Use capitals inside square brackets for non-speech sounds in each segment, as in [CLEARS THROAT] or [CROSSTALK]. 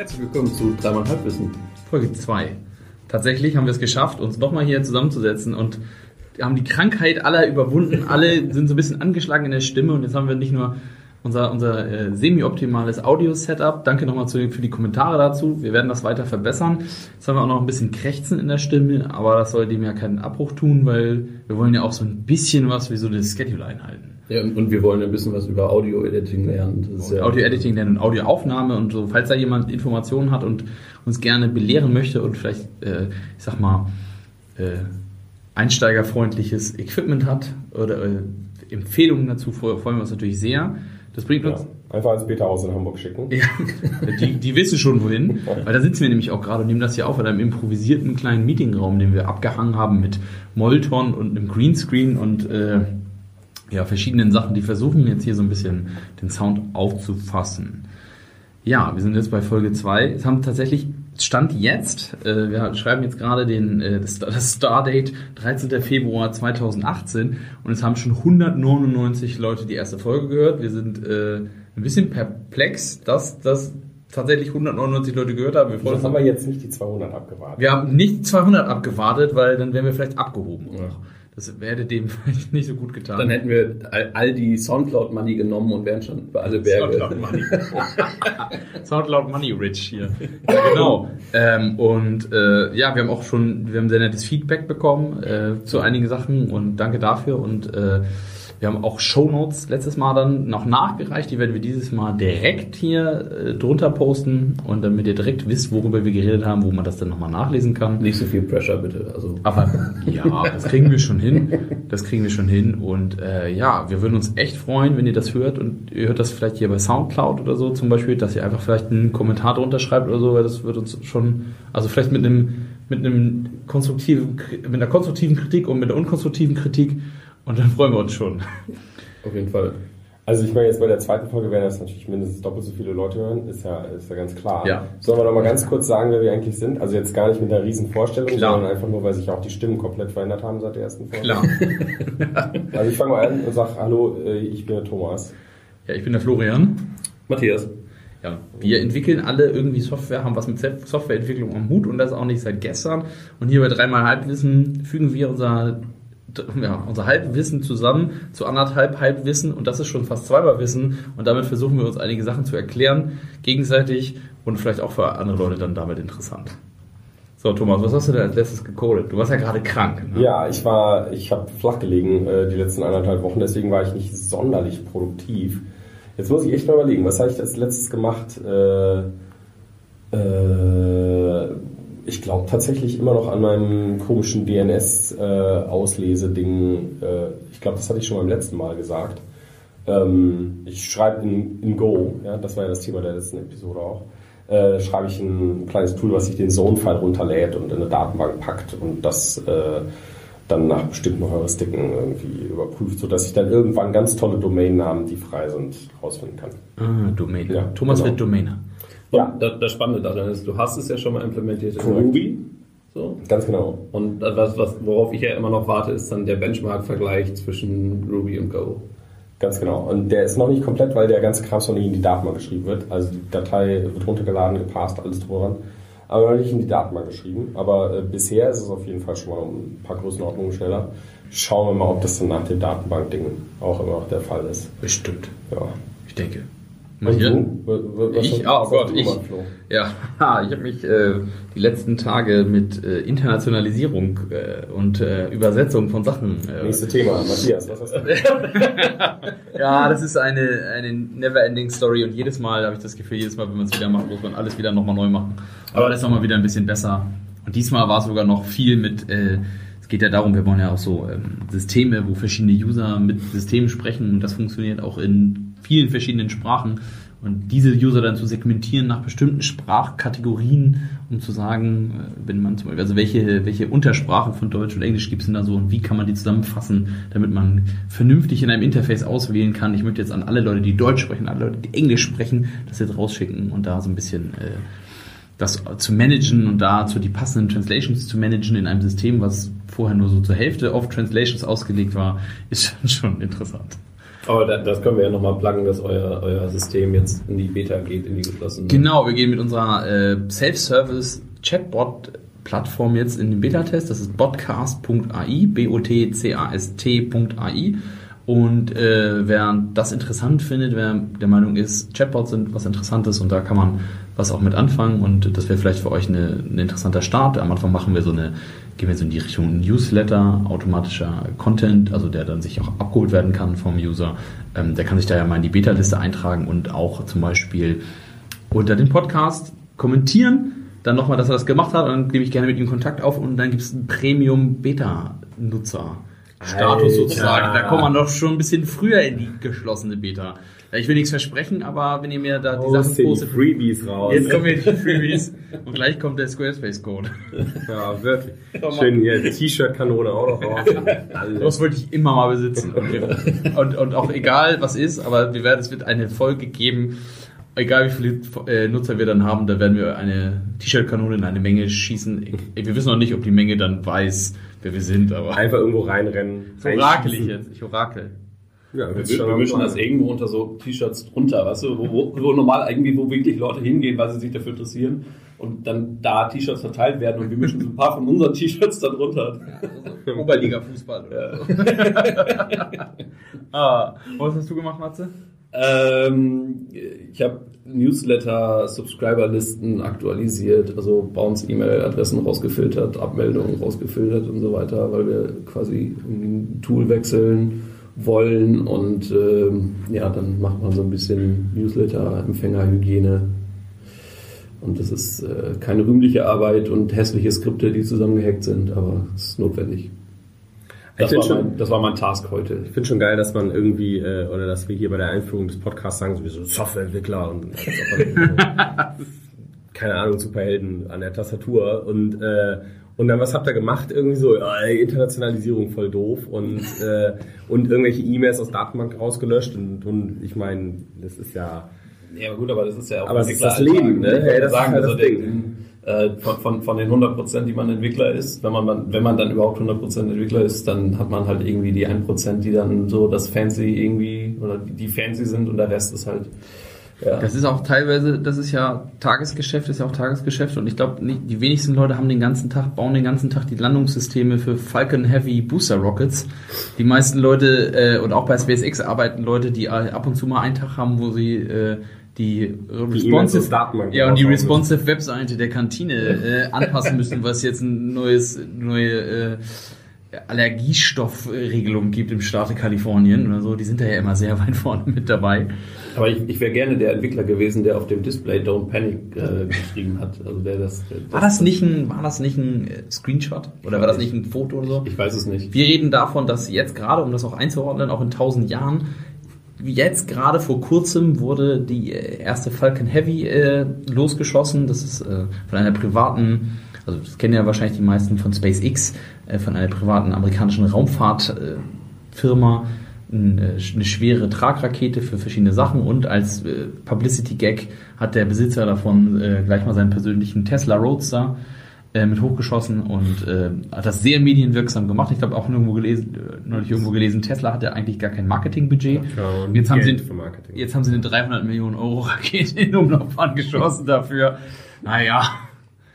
Herzlich willkommen zu Dreimal Halbwissen. Folge 2. Tatsächlich haben wir es geschafft, uns nochmal hier zusammenzusetzen und haben die Krankheit aller überwunden. Alle [LAUGHS] sind so ein bisschen angeschlagen in der Stimme und jetzt haben wir nicht nur unser, unser äh, semi-optimales Audio-Setup. Danke nochmal zu, für die Kommentare dazu. Wir werden das weiter verbessern. Jetzt haben wir auch noch ein bisschen Krächzen in der Stimme, aber das soll dem ja keinen Abbruch tun, weil wir wollen ja auch so ein bisschen was wie so das Schedule einhalten. Ja, und wir wollen ein bisschen was über Audio-Editing lernen. Ja Audio-Editing lernen und Audioaufnahme und so. Falls da jemand Informationen hat und uns gerne belehren möchte und vielleicht, äh, ich sag mal, äh, einsteigerfreundliches Equipment hat oder äh, Empfehlungen dazu, freuen wir uns natürlich sehr. Das bringt uns. Ja, einfach ans Peterhaus in Hamburg schicken. Ja, die, die wissen schon wohin. Weil da sitzen wir nämlich auch gerade und nehmen das hier auf in einem improvisierten kleinen Meetingraum, den wir abgehangen haben mit Molton und einem Greenscreen und äh, ja, verschiedenen Sachen, die versuchen jetzt hier so ein bisschen den Sound aufzufassen. Ja, wir sind jetzt bei Folge 2. Es haben tatsächlich Stand jetzt, äh, wir schreiben jetzt gerade den, äh, das, das Stardate 13. Februar 2018 und es haben schon 199 Leute die erste Folge gehört. Wir sind äh, ein bisschen perplex, dass das tatsächlich 199 Leute gehört haben. Wir das haben wir jetzt nicht die 200 abgewartet. Wir haben nicht 200 abgewartet, weil dann wären wir vielleicht abgehoben. Ja. Das hätte dem [LAUGHS] vielleicht nicht so gut getan. Dann hätten wir all die Soundcloud Money genommen und wären schon über alle Berge. Soundcloud Money. [LAUGHS] Soundcloud Money Rich hier. Ja, genau. Ähm, und äh, ja, wir haben auch schon, wir haben sehr nettes Feedback bekommen äh, zu einigen Sachen und danke dafür und äh, wir haben auch Shownotes letztes Mal dann noch nachgereicht. Die werden wir dieses Mal direkt hier äh, drunter posten und damit ihr direkt wisst, worüber wir geredet haben, wo man das dann nochmal nachlesen kann. Nicht so viel Pressure bitte. Also. Aber ja, das kriegen wir schon hin. Das kriegen wir schon hin. Und äh, ja, wir würden uns echt freuen, wenn ihr das hört und ihr hört das vielleicht hier bei Soundcloud oder so zum Beispiel, dass ihr einfach vielleicht einen Kommentar drunter schreibt oder so, weil das wird uns schon, also vielleicht mit einem mit einem konstruktiven, mit einer konstruktiven Kritik und mit einer unkonstruktiven Kritik und dann freuen wir uns schon. Auf jeden Fall. Also ich meine, jetzt bei der zweiten Folge werden das natürlich mindestens doppelt so viele Leute hören, ist ja, ist ja ganz klar. Ja. Sollen wir noch mal ganz kurz sagen, wer wir eigentlich sind? Also jetzt gar nicht mit einer riesen Vorstellung, klar. sondern einfach nur, weil sich auch die Stimmen komplett verändert haben seit der ersten Folge. Klar. [LAUGHS] also ich fange mal an und sage, hallo, äh, ich bin der Thomas. Ja, ich bin der Florian. Matthias. Ja, wir entwickeln alle irgendwie Software, haben was mit Softwareentwicklung am Hut und das auch nicht seit gestern. Und hier bei dreimal Halbwissen fügen wir unser ja, unser Halbwissen zusammen zu anderthalb Halbwissen und das ist schon fast zweimal Wissen und damit versuchen wir uns einige Sachen zu erklären, gegenseitig und vielleicht auch für andere Leute dann damit interessant. So, Thomas, was hast du denn als letztes gecodet? Du warst ja gerade krank. Ne? Ja, ich war, ich habe flach gelegen äh, die letzten anderthalb Wochen, deswegen war ich nicht sonderlich produktiv. Jetzt muss ich echt mal überlegen, was habe ich als letztes gemacht? Äh, äh, ich glaube tatsächlich immer noch an meinem komischen DNS-Auslese-Ding. Äh, äh, ich glaube, das hatte ich schon beim letzten Mal gesagt. Ähm, ich schreibe in, in Go, ja, das war ja das Thema der letzten Episode auch. Äh, schreibe ich ein kleines Tool, was sich den Zone-File runterlädt und in eine Datenbank packt und das äh, dann nach bestimmten Heuristiken irgendwie überprüft, sodass ich dann irgendwann ganz tolle Domainnamen, die frei sind, rausfinden kann. Ah, Domain. Ja, Thomas genau. wird Domainer. Ja. Das, das Spannende daran ist, du hast es ja schon mal implementiert in Correct. Ruby. So. Ganz genau. Und was, was, worauf ich ja immer noch warte, ist dann der Benchmark-Vergleich zwischen Ruby und Go. Ganz genau. Und der ist noch nicht komplett, weil der ganze Kram noch nicht in die Datenbank geschrieben wird. Also die Datei wird runtergeladen, gepasst, alles dran. Aber noch nicht in die Datenbank geschrieben. Aber äh, bisher ist es auf jeden Fall schon mal um ein paar Größenordnungen schneller. Schauen wir mal, ob das dann nach dem Datenbank-Ding auch immer noch der Fall ist. Bestimmt. Ja. Ich denke. Und hier? Du? ich? Oh Gott, ich. Ja, [LAUGHS] ich habe mich äh, die letzten Tage mit äh, Internationalisierung äh, und äh, Übersetzung von Sachen. Äh, Nächste Thema, Matthias, was hast du? [LAUGHS] ja, das ist eine, eine never-ending Story und jedes Mal habe ich das Gefühl, jedes Mal, wenn man es wieder macht, muss man alles wieder nochmal neu machen. Aber das ist nochmal wieder ein bisschen besser. Und diesmal war es sogar noch viel mit. Geht ja darum, wir wollen ja auch so ähm, Systeme, wo verschiedene User mit Systemen sprechen und das funktioniert auch in vielen verschiedenen Sprachen und diese User dann zu segmentieren nach bestimmten Sprachkategorien, um zu sagen, äh, wenn man zum Beispiel, also welche, welche Untersprachen von Deutsch und Englisch gibt es denn da so und wie kann man die zusammenfassen, damit man vernünftig in einem Interface auswählen kann. Ich möchte jetzt an alle Leute, die Deutsch sprechen, alle Leute, die Englisch sprechen, das jetzt rausschicken und da so ein bisschen äh, das zu managen und dazu die passenden Translations zu managen in einem System, was vorher nur so zur Hälfte auf Translations ausgelegt war, ist [LAUGHS] schon interessant. Aber da, das können wir ja nochmal pluggen, dass euer, euer System jetzt in die Beta geht, in die geschlossene. Genau, wir gehen mit unserer äh, Self-Service Chatbot Plattform jetzt in den Beta-Test. Das ist botcast.ai, B-O-T-C-A-S-T.ai. Und äh, wer das interessant findet, wer der Meinung ist, Chatbots sind was Interessantes und da kann man was auch mit anfangen und das wäre vielleicht für euch eine, ein interessanter Start. Am Anfang machen wir so eine, gehen wir so in die Richtung Newsletter, automatischer Content, also der dann sich auch abgeholt werden kann vom User. Ähm, der kann sich da ja mal in die Beta-Liste eintragen und auch zum Beispiel unter den Podcast kommentieren. Dann nochmal, dass er das gemacht hat und dann nehme ich gerne mit ihm Kontakt auf und dann gibt es einen Premium-Beta-Nutzer. Status sozusagen. Da kommt man doch schon ein bisschen früher in die geschlossene Beta. Ich will nichts versprechen, aber wenn ihr mir da die Oh, Sachen die postet, Freebies raus. jetzt kommen jetzt die Freebies und gleich kommt der Squarespace-Code. Ja, wirklich. Schön hier, T-Shirt-Kanone auch noch raus. Das wollte ich immer mal besitzen. Und, und auch egal, was ist, aber wir werden, es wird eine Folge geben, egal wie viele äh, Nutzer wir dann haben, da werden wir eine T-Shirt-Kanone in eine Menge schießen. Wir wissen noch nicht, ob die Menge dann weiß, wer wir sind, aber Einfach irgendwo reinrennen. so orakel ich jetzt. Ich orakel. Ja, Wir, wir mischen das irgendwo unter so T-Shirts drunter, weißt du, wo, wo, wo normal irgendwie, wo wirklich Leute hingehen, weil sie sich dafür interessieren und dann da T-Shirts verteilt werden und wir mischen so ein paar von unseren T-Shirts da drunter. [LAUGHS] Oberliga-Fußball oder so. [LAUGHS] ah, was hast du gemacht, Matze? Ähm, ich habe Newsletter, Subscriber-Listen aktualisiert, also bei uns E-Mail-Adressen rausgefiltert, Abmeldungen rausgefiltert und so weiter, weil wir quasi ein Tool wechseln wollen und ähm, ja, dann macht man so ein bisschen Newsletter-Empfängerhygiene. Und das ist äh, keine rühmliche Arbeit und hässliche Skripte, die zusammengehackt sind, aber es ist notwendig. Das war, schon- mein, das war mein Task heute. Ich finde schon geil, dass man irgendwie, äh, oder dass wir hier bei der Einführung des Podcasts sagen, sowieso Softwareentwickler und [LAUGHS] keine Ahnung, Superhelden an der Tastatur und äh, und dann was habt ihr gemacht? Irgendwie so, ja, Internationalisierung voll doof und äh, und irgendwelche E-Mails aus Datenbank rausgelöscht und, und ich meine, das ist ja Ja, gut, aber das ist ja auch Aber es ist das Leben, ne? Wollte Ja, das ist sagen, halt also das der, Ding. Äh, von, von, von den 100 Prozent, die man Entwickler ist, wenn man, wenn man dann überhaupt 100 Prozent Entwickler ist, dann hat man halt irgendwie die 1 Prozent, die dann so das Fancy irgendwie, oder die, fancy sind und der Rest ist halt, ja. Das ist auch teilweise, das ist ja Tagesgeschäft, ist ja auch Tagesgeschäft und ich glaube, die wenigsten Leute haben den ganzen Tag, bauen den ganzen Tag die Landungssysteme für Falcon Heavy Booster Rockets. Die meisten Leute, äh, und auch bei SpaceX arbeiten Leute, die ab und zu mal einen Tag haben, wo sie äh, die responsive, Datenbank ja, und die responsive Webseite der Kantine äh, anpassen müssen, was jetzt ein neues, neue äh, Allergiestoffregelung gibt im Staate Kalifornien oder so. Die sind da ja immer sehr weit vorne mit dabei. Aber ich, ich wäre gerne der Entwickler gewesen, der auf dem Display Don't Panic äh, geschrieben hat. Also der das, das War das nicht ein, war das nicht ein äh, Screenshot? Oder war das nicht ein Foto oder so? Ich weiß es nicht. Wir reden davon, dass jetzt gerade, um das auch einzuordnen, auch in tausend Jahren, jetzt gerade vor kurzem wurde die äh, erste Falcon Heavy äh, losgeschossen. Das ist äh, von einer privaten, also das kennen ja wahrscheinlich die meisten von SpaceX, äh, von einer privaten amerikanischen Raumfahrtfirma. Äh, eine, eine schwere Tragrakete für verschiedene Sachen und als äh, Publicity-Gag hat der Besitzer davon äh, gleich mal seinen persönlichen Tesla Roadster äh, mit hochgeschossen und äh, hat das sehr medienwirksam gemacht. Ich glaube auch irgendwo gelesen, äh, neulich irgendwo gelesen, Tesla hatte eigentlich gar kein Marketingbudget. Ja, und jetzt, haben sie, Geld Marketing. jetzt haben sie eine 300 Millionen Euro Rakete in Umlaufbahn geschossen dafür. Naja,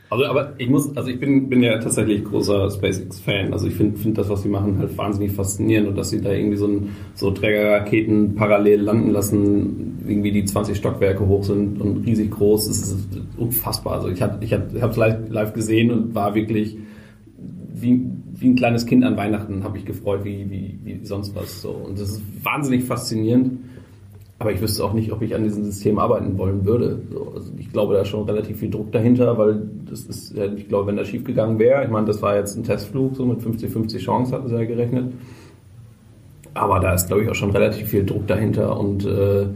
Also, aber ich muss, also ich bin, bin ja tatsächlich großer SpaceX-Fan. Also ich finde find das, was sie machen, halt wahnsinnig faszinierend und dass sie da irgendwie so, ein, so Trägerraketen parallel landen lassen, irgendwie die 20 Stockwerke hoch sind und riesig groß, das ist unfassbar. Also ich habe ich hab, hab's live, live gesehen und war wirklich wie, wie ein kleines Kind an Weihnachten habe ich gefreut, wie, wie, wie sonst was. So. Und das ist wahnsinnig faszinierend. Aber ich wüsste auch nicht, ob ich an diesem System arbeiten wollen würde. So, also ich glaube, da ist schon relativ viel Druck dahinter, weil das ist, ich glaube, wenn das schief gegangen wäre, ich meine, das war jetzt ein Testflug, so mit 50-50 Chance hatten sie ja gerechnet. Aber da ist, glaube ich, auch schon relativ viel Druck dahinter und äh,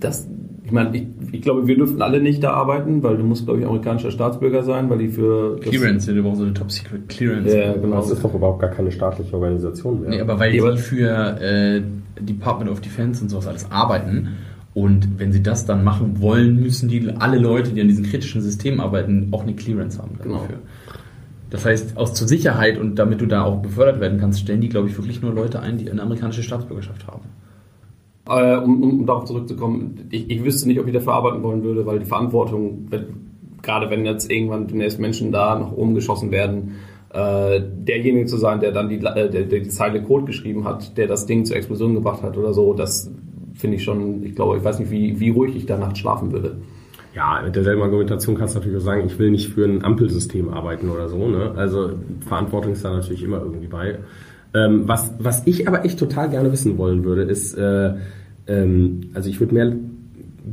das, ich meine, ich, ich glaube, wir dürften alle nicht da arbeiten, weil du musst, glaube ich, amerikanischer Staatsbürger sein, weil die für Clearance, wir brauchen so eine Top-Secret Clearance. Ja, genau. Das ist doch überhaupt gar keine staatliche Organisation mehr. Nee, aber weil Ja, aber- die für äh, Department of Defense und sowas alles arbeiten und wenn sie das dann machen wollen, müssen die alle Leute, die an diesen kritischen Systemen arbeiten, auch eine Clearance haben Genau. dafür. Das heißt, aus zur Sicherheit und damit du da auch befördert werden kannst, stellen die, glaube ich, wirklich nur Leute ein, die eine amerikanische Staatsbürgerschaft haben. Äh, um, um, um darauf zurückzukommen, ich, ich wüsste nicht, ob ich dafür arbeiten wollen würde, weil die Verantwortung, gerade wenn jetzt irgendwann demnächst Menschen da nach oben geschossen werden, äh, derjenige zu sein, der dann die, äh, der, der die Zeile Code geschrieben hat, der das Ding zur Explosion gebracht hat oder so, das finde ich schon, ich glaube, ich weiß nicht, wie, wie ruhig ich da nachts schlafen würde. Ja, mit derselben Argumentation kannst du natürlich auch sagen, ich will nicht für ein Ampelsystem arbeiten oder so. Ne? Also Verantwortung ist da natürlich immer irgendwie bei. Ähm, was, was ich aber echt total gerne wissen wollen würde, ist, äh, ähm, also ich würde mehr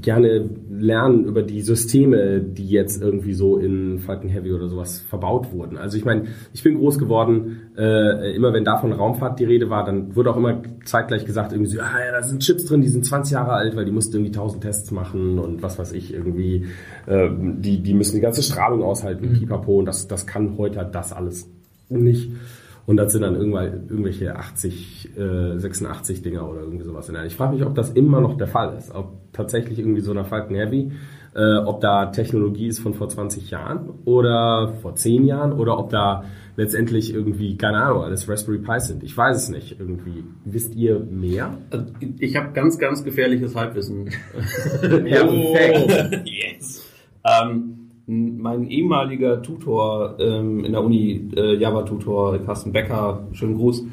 gerne lernen über die Systeme, die jetzt irgendwie so in Falcon Heavy oder sowas verbaut wurden. Also ich meine, ich bin groß geworden, äh, immer wenn da von Raumfahrt die Rede war, dann wurde auch immer zeitgleich gesagt, irgendwie so, ah ja, da sind Chips drin, die sind 20 Jahre alt, weil die mussten irgendwie 1000 Tests machen und was weiß ich, irgendwie, äh, die, die müssen die ganze Strahlung aushalten, mhm. pipapo, und das, das kann heute das alles nicht. Und das sind dann irgendwann irgendwelche 80, äh, 86 Dinger oder irgendwie sowas. Ich frage mich, ob das immer noch der Fall ist. Ob tatsächlich irgendwie so einer Falcon Heavy, äh, ob da Technologie ist von vor 20 Jahren oder vor 10 Jahren oder ob da letztendlich irgendwie, keine Ahnung, alles Raspberry Pi sind. Ich weiß es nicht. Irgendwie. Wisst ihr mehr? Ich habe ganz, ganz gefährliches Halbwissen. [LAUGHS] Perfekt. [LAUGHS] yes. Ähm, mein ehemaliger Tutor ähm, in der Uni, äh, Java-Tutor, Carsten Becker, schönen Gruß,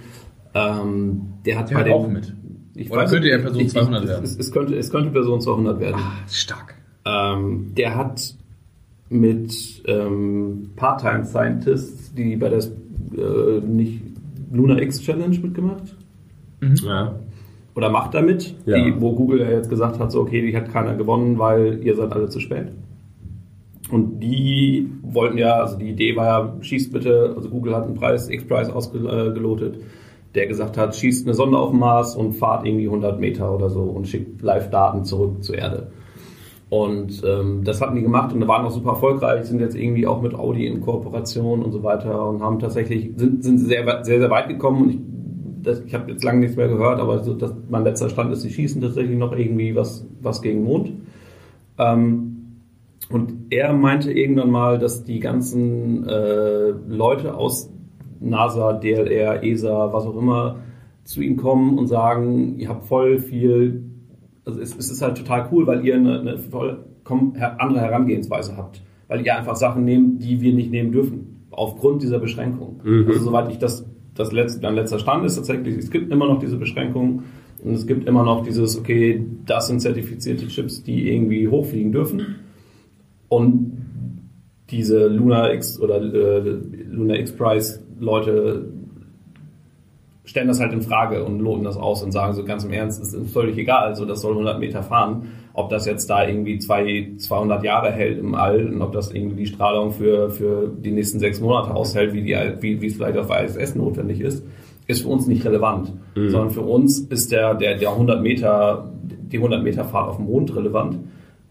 ähm, der hat der bei dem... auch mit. Ich Oder weiß, könnte er Person 200 ich, werden? Es, es, könnte, es könnte Person 200 werden. Ah, stark. Ähm, der hat mit ähm, Part-Time-Scientists, die bei der äh, nicht Lunar X Challenge mitgemacht. Mhm. Ja. Oder macht damit, Ja. die, wo Google ja jetzt gesagt hat, so okay, die hat keiner gewonnen, weil ihr seid alle zu spät. Und die wollten ja, also die Idee war ja, schießt bitte, also Google hat einen Preis, X-Prize ausgelotet, der gesagt hat, schießt eine Sonde auf den Mars und fahrt irgendwie 100 Meter oder so und schickt Live-Daten zurück zur Erde. Und ähm, das hatten die gemacht und waren auch super erfolgreich, sind jetzt irgendwie auch mit Audi in Kooperation und so weiter und haben tatsächlich, sind, sind sehr, sehr, sehr weit gekommen und ich, ich habe jetzt lange nichts mehr gehört, aber so, das, mein letzter Stand ist, sie schießen tatsächlich noch irgendwie was, was gegen Mond. Ähm, und er meinte irgendwann mal, dass die ganzen äh, Leute aus NASA, DLR, ESA, was auch immer, zu ihm kommen und sagen, ihr habt voll viel, also es, es ist halt total cool, weil ihr eine, eine vollkommen andere Herangehensweise habt. Weil ihr einfach Sachen nehmt, die wir nicht nehmen dürfen. Aufgrund dieser Beschränkung. Mhm. Also soweit ich das, das letzte, mein letzter Stand ist tatsächlich, es gibt immer noch diese Beschränkungen und es gibt immer noch dieses, okay, das sind zertifizierte Chips, die irgendwie hochfliegen dürfen. Und diese Luna X oder äh, Luna X Prize Leute stellen das halt in Frage und loten das aus und sagen so ganz im Ernst, es ist völlig egal, also das soll 100 Meter fahren, ob das jetzt da irgendwie zwei, 200 Jahre hält im All und ob das irgendwie die Strahlung für, für die nächsten sechs Monate aushält, wie, die, wie, wie es vielleicht auf ISS notwendig ist, ist für uns nicht relevant, sondern für uns ist der, der, der 100 Meter, die 100 Meter Fahrt auf dem Mond relevant.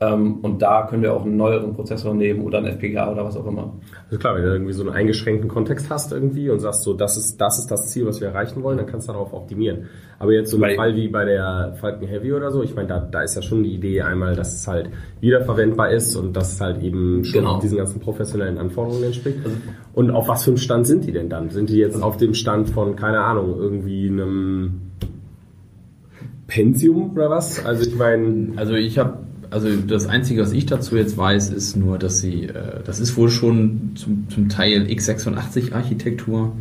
Ähm, und da können wir auch einen neueren Prozessor nehmen oder einen FPGA oder was auch immer. Also klar, wenn du irgendwie so einen eingeschränkten Kontext hast irgendwie und sagst so, das ist, das ist das Ziel, was wir erreichen wollen, dann kannst du darauf optimieren. Aber jetzt so ein Fall wie bei der Falcon Heavy oder so, ich meine, da, da ist ja schon die Idee einmal, dass es halt wiederverwendbar ist und dass es halt eben schon Genau. diesen ganzen professionellen Anforderungen entspricht. Und auf was für einem Stand sind die denn dann? Sind die jetzt auf dem Stand von, keine Ahnung, irgendwie einem Pentium oder was? Also ich meine, Also ich habe, also das Einzige, was ich dazu jetzt weiß, ist nur, dass sie, äh, das ist wohl schon zum, zum Teil x86-Architektur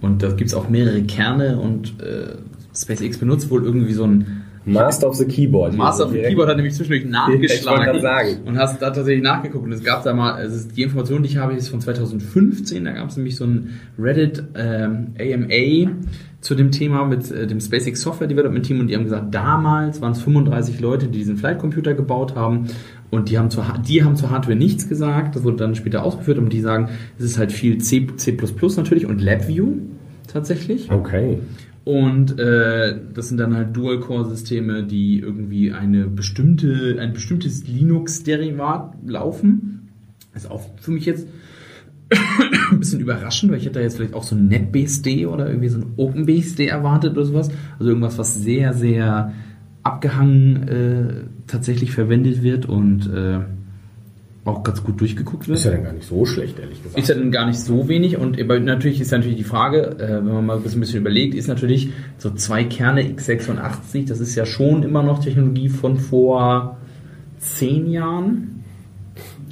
und da gibt's auch mehrere Kerne und äh, SpaceX benutzt wohl irgendwie so ein Master of the Keyboard. Master of the Keyboard hat nämlich zwischendurch nachgeschlagen und hast da tatsächlich nachgeguckt. Und es gab da mal, also die Information, die ich habe, ist von 2015. Da gab es nämlich so ein Reddit ähm, AMA zu dem Thema mit äh, dem SpaceX Software Development Team und die haben gesagt, damals waren es 35 Leute, die diesen Flight Computer gebaut haben und die haben zur, die haben zur Hardware nichts gesagt. Das wurde dann später ausgeführt und die sagen, es ist halt viel C, C++ natürlich und LabVIEW tatsächlich. Okay. Und äh, das sind dann halt Dual-Core-Systeme, die irgendwie eine bestimmte, ein bestimmtes Linux-Derivat laufen. Ist auch für mich jetzt ein [COUGHS] bisschen überraschend, weil ich hätte da jetzt vielleicht auch so ein NetBSD oder irgendwie so ein OpenBSD erwartet oder sowas. Also irgendwas, was sehr, sehr abgehangen äh, tatsächlich verwendet wird und äh, auch ganz gut durchgeguckt wird. Ist ja dann gar nicht so schlecht, ehrlich gesagt. Ist ja dann gar nicht so wenig und natürlich ist natürlich die Frage, äh, wenn man mal ein bisschen überlegt, ist natürlich so zwei Kerne x86, das ist ja schon immer noch Technologie von vor zehn Jahren,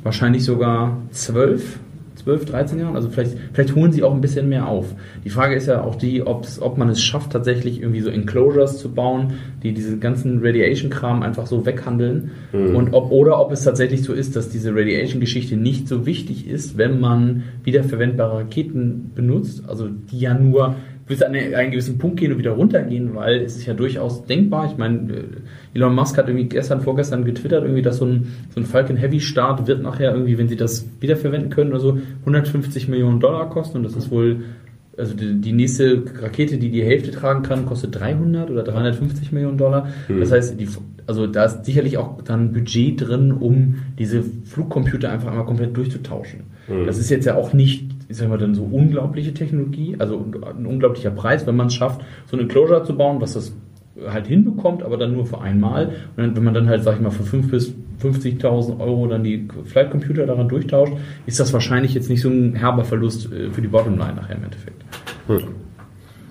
wahrscheinlich sogar zwölf. 12, 13 Jahren. Also vielleicht, vielleicht holen sie auch ein bisschen mehr auf. Die Frage ist ja auch die, ob man es schafft, tatsächlich irgendwie so Enclosures zu bauen, die diesen ganzen Radiation-Kram einfach so weghandeln. Mhm. Und ob, oder ob es tatsächlich so ist, dass diese Radiation-Geschichte nicht so wichtig ist, wenn man wiederverwendbare Raketen benutzt, also die ja nur bis an einen gewissen Punkt gehen und wieder runtergehen, weil es ist ja durchaus denkbar. Ich meine, äh, Elon Musk hat irgendwie gestern, vorgestern getwittert, irgendwie, dass so ein, so ein Falcon Heavy Start wird nachher irgendwie, wenn sie das wiederverwenden können oder so, 150 Millionen Dollar kosten und das ist wohl, also die, die nächste Rakete, die die Hälfte tragen kann, kostet 300 oder 350 Millionen Dollar. Das heißt, die, also da ist sicherlich auch dann Budget drin, um diese Flugcomputer einfach einmal komplett durchzutauschen. Das ist jetzt ja auch nicht, ich sag mal, dann so unglaubliche Technologie, also ein unglaublicher Preis, wenn man es schafft, so eine Closure zu bauen, was das halt hinbekommt, aber dann nur für einmal. Und dann, wenn man dann halt, sag ich mal, für 5 bis 50.000 Euro dann die Flight Computer daran durchtauscht, ist das wahrscheinlich jetzt nicht so ein herber Verlust äh, für die Bottomline nachher im Endeffekt.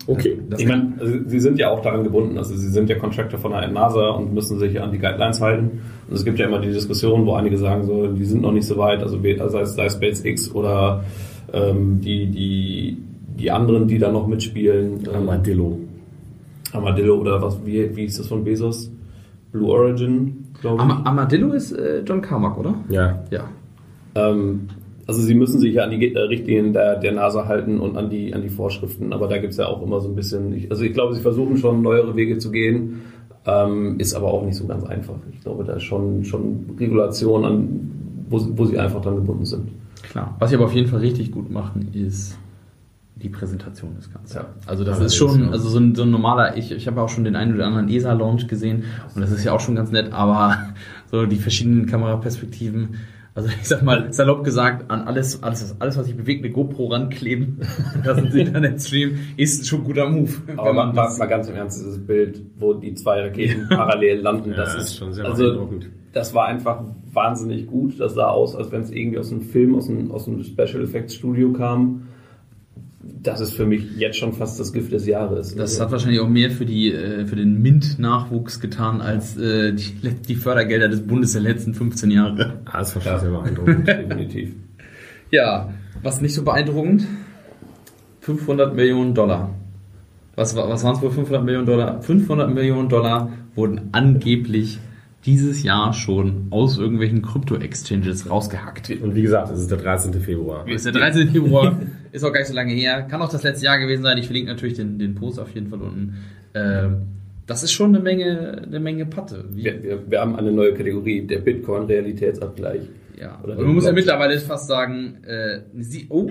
Okay. Ich meine, also sie sind ja auch daran gebunden. Also sie sind ja Contractor von der NASA und müssen sich an die Guidelines halten. Und es gibt ja immer die Diskussion, wo einige sagen so, die sind noch nicht so weit, also sei es, sei es SpaceX oder ähm, die, die, die anderen, die da noch mitspielen. Ähm, Armadillo. Armadillo oder was, wie, wie ist das von Bezos? Blue Origin, glaube ich. Am Armadillo ist äh, John Carmack, oder? Ja. Ja. Ähm, also sie müssen sich ja an die äh, Richtlinien der, der NASA halten und an die, an die Vorschriften, aber da gibt's ja auch immer so ein bisschen, ich, also ich glaube, sie versuchen schon neuere Wege zu gehen, ähm, ist aber auch nicht so ganz einfach. Ich glaube, da ist schon, schon Regulation an, wo, sie- wo sie einfach dran gebunden sind. Klar. Was sie aber auf jeden Fall richtig gut machen, ist die Präsentation des Ganzen. Ja. Also das ist schon, ja. also so ein, so ein normaler, ich, ich habe auch schon den einen oder anderen ESA-Launch gesehen und das ist ja auch schon ganz nett, aber [LAUGHS] so die verschiedenen Kameraperspektiven, also [LAUGHS] ich sag mal, salopp gesagt, an alles, alles, alles was sich bewegt, eine GoPro rankleben, das ins Internet streamen, ist schon ein guter Move. Aber mal, mal, mal ganz im Ernst, dieses Bild, wo die zwei Raketen [LAUGHS] parallel landen, Ja, das das ist ist schon sehr also, beeindruckend. das war einfach wahnsinnig gut. Das sah aus, als wenn es irgendwie aus einem Film, aus einem, aus einem Special Effects Studio kam. Das ist für mich jetzt schon fast das Gift des Jahres. Das Also- hat wahrscheinlich auch mehr für, die, äh, für den MINT-Nachwuchs getan als äh, die, [LAUGHS] die Fördergelder des Bundes der letzten 15 Jahre. Ah, das war schon sehr beeindruckend. [LAUGHS] definitiv. Ja, was nicht so beeindruckend? 500 Millionen Dollar. Was, was waren es für 500 Millionen Dollar? 500 Millionen Dollar wurden angeblich dieses Jahr schon aus irgendwelchen Krypto-Exchanges rausgehackt. Und wie gesagt, es ist der 13. Februar. Ist der 13. Februar, [LAUGHS] ist auch gar nicht so lange her. Kann auch das letzte Jahr gewesen sein. Ich verlinke natürlich den, den Post auf jeden Fall unten. Ähm, das ist schon eine Menge, eine Menge Patte. Wir, wir, wir haben eine neue Kategorie, der Bitcoin-Realitätsabgleich. Ja, Oder und man muss ja mittlerweile fast sagen, äh, sie, oh,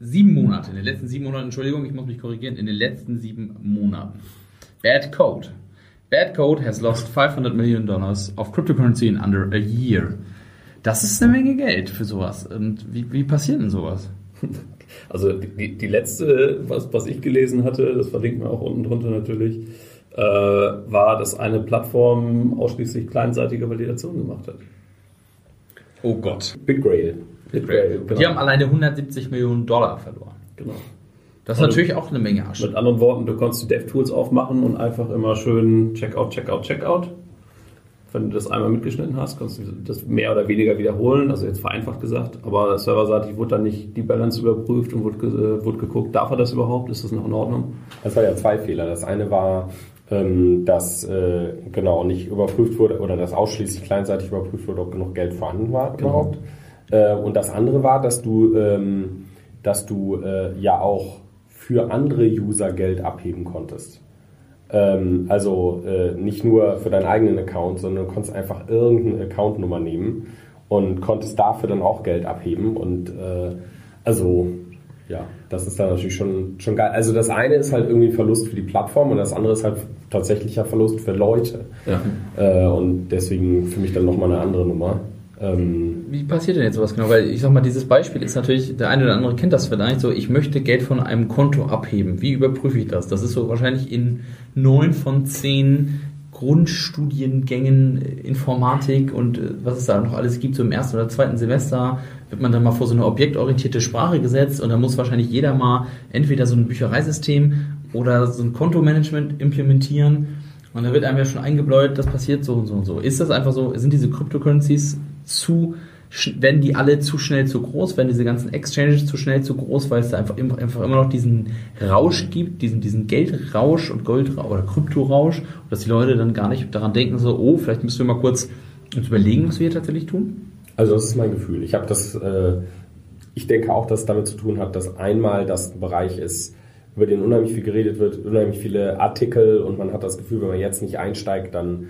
sieben Monate, in den letzten sieben Monaten, Entschuldigung, ich muss mich korrigieren, in den letzten sieben Monaten. Bad Code. Bad Code has lost 500 million dollars of cryptocurrency in under a year. Das ist eine Menge Geld für sowas. Und wie, wie passiert denn sowas? [LAUGHS] Also die, die letzte, was, was ich gelesen hatte, das verlinkt mir auch unten drunter natürlich, äh, war, dass eine Plattform ausschließlich kleinseitige Validation gemacht hat. Oh Gott. Bitgrail. Bitgrail, Und die haben alleine 170 Millionen Dollar verloren. genau. Das ist Also- natürlich auch eine Menge Asche. Mit anderen Worten, du konntest die DevTools aufmachen und einfach immer schön Checkout, Checkout, Checkout. Wenn du das einmal mitgeschnitten hast, kannst du das mehr oder weniger wiederholen, also jetzt vereinfacht gesagt. Aber serverseitig wurde dann nicht die Balance überprüft und wurde, ge- äh, wurde geguckt, darf er das überhaupt? Ist das noch in Ordnung? Das war ja zwei Fehler. Das eine war, ähm, dass äh, genau nicht überprüft wurde oder dass ausschließlich kleinseitig überprüft wurde, ob genug Geld vorhanden war überhaupt. Äh, und das andere war, dass du, ähm, dass du äh, ja auch für andere User Geld abheben konntest. Ähm, also äh, nicht nur für deinen eigenen Account, sondern du konntest einfach irgendeine Accountnummer nehmen und konntest dafür dann auch Geld abheben. Und äh, also ja, das ist dann natürlich schon, schon geil. Also das eine ist halt irgendwie ein Verlust für die Plattform und das andere ist halt tatsächlicher Verlust für Leute. Ja. Äh, und deswegen für mich dann nochmal eine andere Nummer. Ähm, Wie passiert denn jetzt sowas genau? Weil ich sag mal, dieses Beispiel ist natürlich, der eine oder andere kennt das vielleicht so, ich möchte Geld von einem Konto abheben. Wie überprüfe ich das? Das ist so wahrscheinlich in neun von zehn Grundstudiengängen Informatik und äh, was es da noch alles gibt, so im ersten oder zweiten Semester wird man dann mal vor so eine objektorientierte Sprache gesetzt und da muss wahrscheinlich jeder mal entweder so ein Büchereisystem oder so ein Kontomanagement implementieren und da wird einem ja schon eingebläut, das passiert so und so und so. Ist das einfach so, sind diese Cryptocurrencies zu werden die alle zu schnell zu groß, werden diese ganzen Exchanges zu schnell zu groß, weil es da einfach, einfach immer noch diesen Rausch gibt, diesen, diesen Geldrausch und Goldrausch oder Kryptorausch, dass die Leute dann gar nicht daran denken, so, oh, vielleicht müssen wir mal kurz uns überlegen, was wir hier tatsächlich tun? Also das ist mein Gefühl. Ich habe das, äh, ich denke auch, dass es damit zu tun hat, dass einmal das ein Bereich ist, über den unheimlich viel geredet wird, unheimlich viele Artikel und man hat das Gefühl, wenn man jetzt nicht einsteigt, dann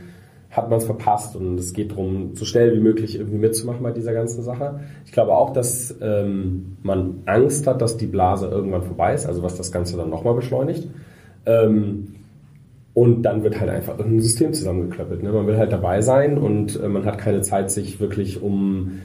hat man es verpasst und es geht darum, so schnell wie möglich irgendwie mitzumachen bei dieser ganzen Sache. Ich glaube auch, dass ähm, man Angst hat, dass die Blase irgendwann vorbei ist, also was das Ganze dann nochmal beschleunigt. Ähm, und dann wird halt einfach irgendein System zusammengeklöppelt. Ne? Man will halt dabei sein und äh, man hat keine Zeit, sich wirklich um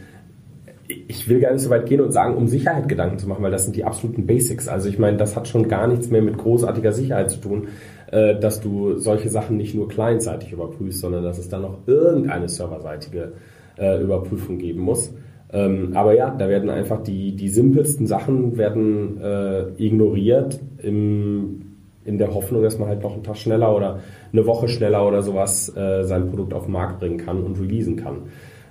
ich will gar nicht so weit gehen und sagen, um Sicherheit Gedanken zu machen, weil das sind die absoluten Basics. Also ich meine, das hat schon gar nichts mehr mit großartiger Sicherheit zu tun, äh, dass du solche Sachen nicht nur clientseitig überprüfst, sondern dass es dann noch irgendeine serverseitige äh, Überprüfung geben muss. Ähm, aber ja, da werden einfach die, die simpelsten Sachen werden äh, ignoriert im, in der Hoffnung, dass man halt noch einen Tag schneller oder eine Woche schneller oder sowas äh, sein Produkt auf den Markt bringen kann und releasen kann.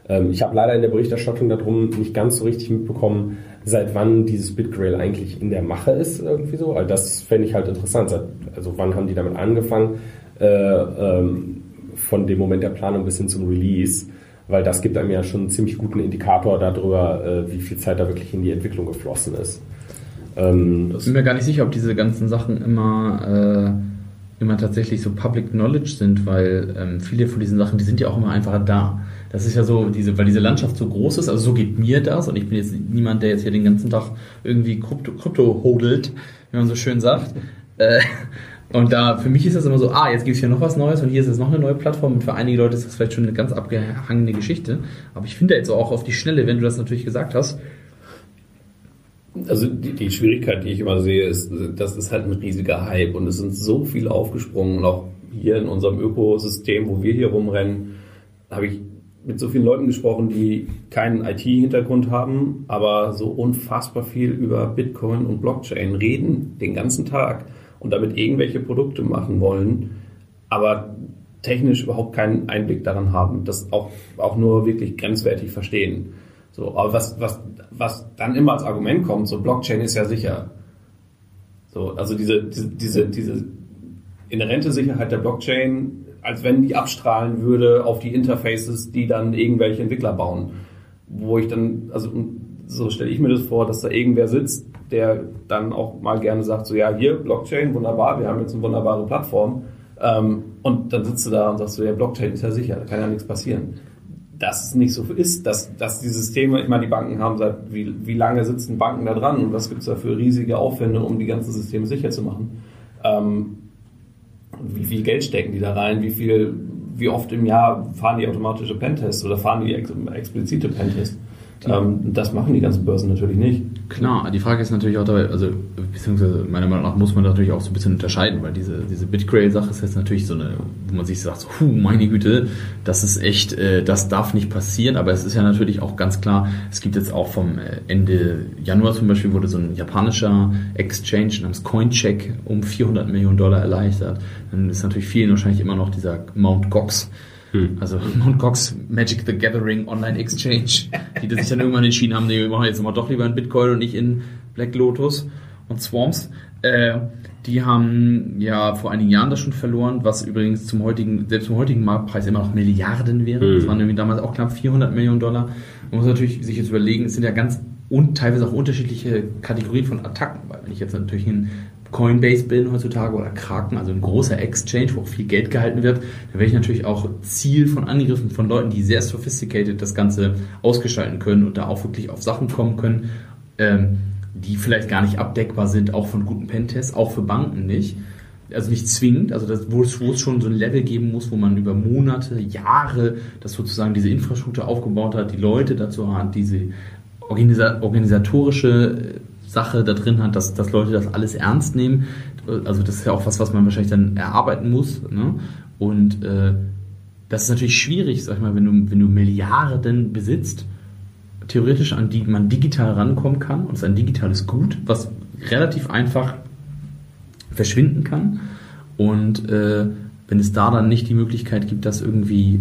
Ähm, ich habe leider in der Berichterstattung darum nicht ganz so richtig mitbekommen, seit wann dieses Bitgrail eigentlich in der Mache ist, irgendwie so. Also das fände ich halt interessant. Also wann haben die damit angefangen, äh, ähm, von dem Moment der Planung bis hin zum Release, weil das gibt einem ja schon einen ziemlich guten Indikator darüber, äh, wie viel Zeit da wirklich in die Entwicklung geflossen ist. Ähm, ich bin mir gar nicht sicher, ob diese ganzen Sachen immer, äh, immer tatsächlich so Public Knowledge sind, weil ähm, viele von diesen Sachen, die sind ja auch immer einfach da. Das ist ja so, diese, weil diese Landschaft so groß ist, also so geht mir das und ich bin jetzt niemand, der jetzt hier den ganzen Tag irgendwie Krypto, Krypto hodelt, wie man so schön sagt. Äh, und da, für mich ist das immer so, ah, jetzt gibt es hier noch was Neues und hier ist jetzt noch eine neue Plattform und für einige Leute ist das vielleicht schon eine ganz abgehangene Geschichte. Aber ich finde jetzt auch auf die Schnelle, wenn du das natürlich gesagt hast, also die, die, Schwierigkeit, die ich immer sehe, ist, das ist halt ein riesiger Hype und es sind so viele aufgesprungen und auch hier in unserem Ökosystem, wo wir hier rumrennen, habe ich mit so vielen Leuten gesprochen, die keinen IT-Hintergrund haben, aber so unfassbar viel über Bitcoin und Blockchain reden den ganzen Tag und damit irgendwelche Produkte machen wollen, aber technisch überhaupt keinen Einblick daran haben, das auch, auch nur wirklich grenzwertig verstehen. So, aber was, was, was dann immer als Argument kommt, so Blockchain ist ja sicher. So, also diese, diese, diese, diese inhärente Sicherheit der Blockchain als wenn die abstrahlen würde auf die Interfaces, die dann irgendwelche Entwickler bauen. Wo ich dann, also so stelle ich mir das vor, dass da irgendwer sitzt, der dann auch mal gerne sagt, so ja, hier, Blockchain, wunderbar, wir haben jetzt eine wunderbare Plattform. Ähm, und dann sitzt du da und sagst so, ja, Blockchain ist ja sicher, da kann ja nichts passieren. Dass es nicht so ist, dass, dass die Systeme, ich meine, die Banken haben seit, wie, wie lange sitzen Banken da dran und was gibt es da für riesige Aufwände, um die ganzen Systeme sicher zu machen. Ähm, wie viel Geld stecken die da rein, wie viel, wie oft im Jahr fahren die automatische Pentests oder fahren die ex explizite Pentests. Ähm, das machen die ganzen Börsen natürlich nicht. Klar, die Frage ist natürlich auch dabei, also beziehungsweise meiner Meinung nach muss man natürlich auch so ein bisschen unterscheiden, weil diese, diese Bitgrail-Sache ist jetzt natürlich so eine, wo man sich sagt, so, huh, meine Güte, das ist echt, äh, das darf nicht passieren, aber es ist ja natürlich auch ganz klar, es gibt jetzt auch vom äh, Ende Januar zum Beispiel wurde so ein japanischer Exchange namens Coincheck um 400 Millionen Dollar erleichtert. Dann ist natürlich vielen wahrscheinlich immer noch dieser Mount Gox hm. Also [LAUGHS] Mt. Gox Magic the Gathering Online Exchange, die sich dann irgendwann entschieden haben, nee, wir machen jetzt mal doch lieber in Bitcoin und nicht in Black Lotus und Swarms. Äh, die haben ja vor einigen Jahren das schon verloren, was übrigens zum heutigen, selbst zum heutigen Marktpreis immer noch Milliarden wäre. Mhm. Das waren nämlich damals auch knapp 400 Millionen Dollar. Man muss natürlich sich jetzt überlegen, es sind ja ganz und teilweise auch unterschiedliche Kategorien von Attacken, weil wenn ich jetzt natürlich ein Coinbase bin heutzutage oder Kraken, also ein großer Exchange, wo auch viel Geld gehalten wird, da werde ich natürlich auch Ziel von Angriffen von Leuten, die sehr sophisticated das Ganze ausgestalten können und da auch wirklich auf Sachen kommen können, ähm, die vielleicht gar nicht abdeckbar sind, auch von guten Pentests, auch für Banken nicht. Also nicht zwingend, also das, wo, es, wo es schon so ein Level geben muss, wo man über Monate, Jahre das sozusagen diese Infrastruktur aufgebaut hat, die Leute dazu hat, diese organisa organisatorische Sache da drin hat, dass, dass Leute das alles ernst nehmen. Also das ist ja auch was, was man wahrscheinlich dann erarbeiten muss. Ne? Und äh, das ist natürlich schwierig, sag ich mal, wenn du, wenn du Milliarden besitzt, theoretisch an die man digital rankommen kann und es ist ein digitales Gut, was relativ einfach verschwinden kann. Und äh, wenn es da dann nicht die Möglichkeit gibt, das irgendwie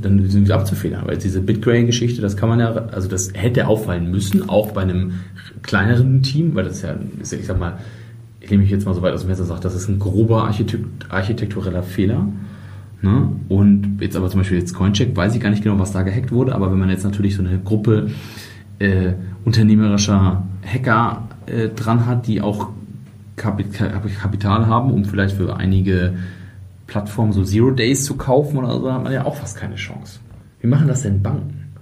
dann irgendwie abzufedern. Weil diese Bitcoin-Geschichte, das kann man ja, also das hätte auffallen müssen, auch bei einem kleineren Team, weil das ja, ich sag mal, ich nehme mich jetzt mal so weit aus dem Messer sage, das ist ein grober Architekt, architektureller Fehler. Ne? Und jetzt aber zum Beispiel jetzt Coincheck, weiß ich gar nicht genau, was da gehackt wurde, aber wenn man jetzt natürlich so eine Gruppe äh, unternehmerischer Hacker äh, dran hat, die auch Kapital haben, um vielleicht für einige Plattformen so Zero Days zu kaufen oder so, hat man ja auch fast keine Chance. Wie machen das denn Banken?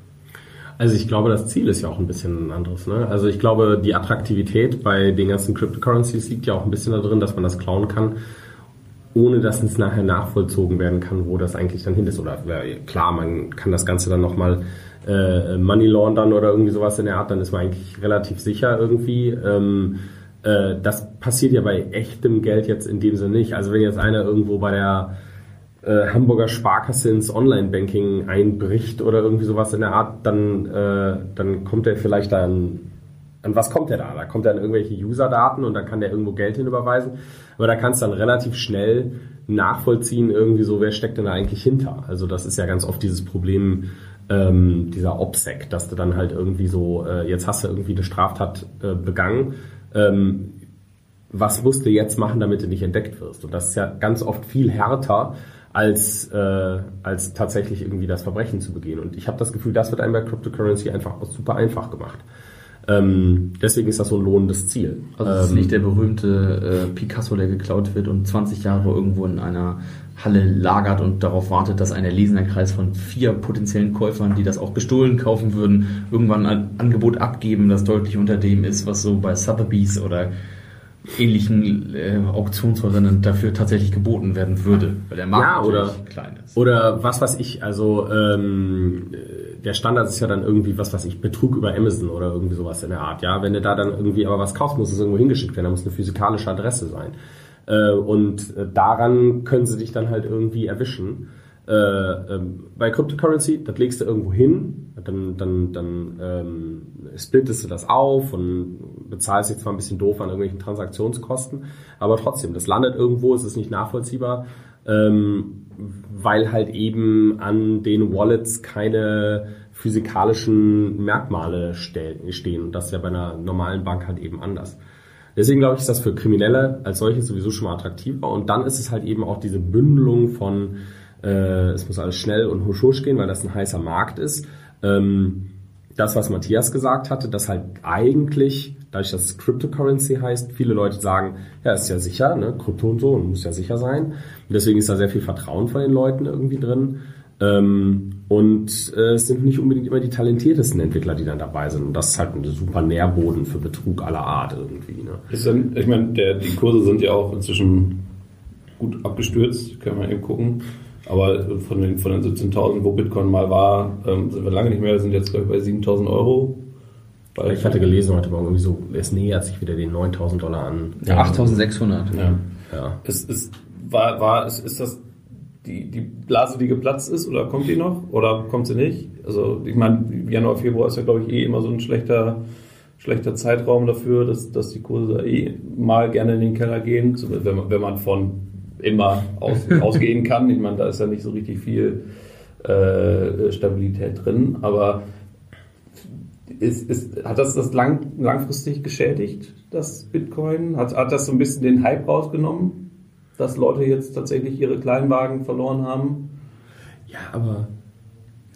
Also ich glaube, das Ziel ist ja auch ein bisschen ein anderes. Ne? Also ich glaube, die Attraktivität bei den ganzen Cryptocurrencies liegt ja auch ein bisschen darin, dass man das klauen kann, ohne dass es nachher nachvollzogen werden kann, wo das eigentlich dann hin ist. Oder klar, man kann das Ganze dann nochmal äh, Money laundern oder irgendwie sowas in der Art, dann ist man eigentlich relativ sicher irgendwie. Ähm, äh, das passiert ja bei echtem Geld jetzt in dem Sinne nicht. Also wenn jetzt einer irgendwo bei der äh, Hamburger Sparkasse ins Online-Banking einbricht oder irgendwie sowas in der Art, dann, äh, dann kommt er vielleicht an, an was kommt er da? Da kommt er an irgendwelche User-Daten und dann kann der irgendwo Geld hinüberweisen. Aber da kannst du dann relativ schnell nachvollziehen, irgendwie so, wer steckt denn da eigentlich hinter? Also das ist ja ganz oft dieses Problem ähm, dieser OPSEC, dass du dann halt irgendwie so, äh, jetzt hast du irgendwie eine Straftat äh, begangen, ähm, was musst du jetzt machen, damit du nicht entdeckt wirst? Und das ist ja ganz oft viel härter, als, äh, als tatsächlich irgendwie das Verbrechen zu begehen. Und ich habe das Gefühl, das wird einem bei Cryptocurrency einfach super einfach gemacht. Ähm, deswegen ist das so ein lohnendes Ziel. Also es ist ähm, nicht der berühmte äh, Picasso, der geklaut wird und 20 Jahre irgendwo in einer Halle lagert und darauf wartet, dass ein erlesener Kreis von vier potenziellen Käufern, die das auch gestohlen kaufen würden, irgendwann ein Angebot abgeben, das deutlich unter dem ist, was so bei Sotheby's oder ähnlichen äh, Auktionshäusern dafür tatsächlich geboten werden würde, weil der Markt ja, oder, klein ist. Oder was weiß ich, also ähm, der Standard ist ja dann irgendwie, was weiß ich, Betrug über Amazon oder irgendwie sowas in der Art. Ja, wenn du da dann irgendwie aber was kaufst, muss es irgendwo hingeschickt werden, da muss eine physikalische Adresse sein. Äh, und äh, daran können sie dich dann halt irgendwie erwischen. Äh, ähm, bei Cryptocurrency, das legst du irgendwo hin, dann, dann, dann ähm, splittest du das auf und bezahlst dich zwar ein bisschen doof an irgendwelchen Transaktionskosten, aber trotzdem, das landet irgendwo, es ist nicht nachvollziehbar, ähm, weil halt eben an den Wallets keine physikalischen Merkmale stehen. Und das ist ja bei einer normalen Bank halt eben anders. Deswegen glaube ich, ist das für Kriminelle als solches sowieso schon mal attraktiver. Und dann ist es halt eben auch diese Bündelung von, äh, es muss alles schnell und husch husch gehen, weil das ein heißer Markt ist. Ähm, das, was Matthias gesagt hatte, dass halt eigentlich, dadurch, dass es Cryptocurrency heißt, viele Leute sagen, ja, ist ja sicher, ne, Krypto und so, und muss ja sicher sein. Und deswegen ist da sehr viel Vertrauen von den Leuten irgendwie drin. Ähm, und äh, es sind nicht unbedingt immer die talentiertesten Entwickler, die dann dabei sind. Und das ist halt ein super Nährboden für Betrug aller Art irgendwie. Ne? Ist dann, ich meine, die Kurse sind ja auch inzwischen gut abgestürzt, können wir eben gucken. Aber von den, von den 17.000, wo Bitcoin mal war, ähm, sind wir lange nicht mehr, sind jetzt glaube ich bei 7.000 Euro. Weil ich hatte gelesen heute Morgen irgendwie so, es nähert sich wieder den 9.000 Dollar an. Ja, 8.600. Ja. ja. Es, es, war, war, ist, ist das die, die Blase, die geplatzt ist, oder kommt die noch? Oder kommt sie nicht? Also, ich meine, Januar, Februar ist ja, glaube ich, eh immer so ein schlechter, schlechter Zeitraum dafür, dass, dass die Kurse eh mal gerne in den Keller gehen, wenn man, wenn man von immer aus, [LAUGHS] ausgehen kann. Ich meine, da ist ja nicht so richtig viel äh, Stabilität drin, aber ist, ist, hat das das lang, langfristig geschädigt, das Bitcoin? Hat, hat das so ein bisschen den Hype rausgenommen? dass Leute jetzt tatsächlich ihre Kleinwagen verloren haben. Ja, aber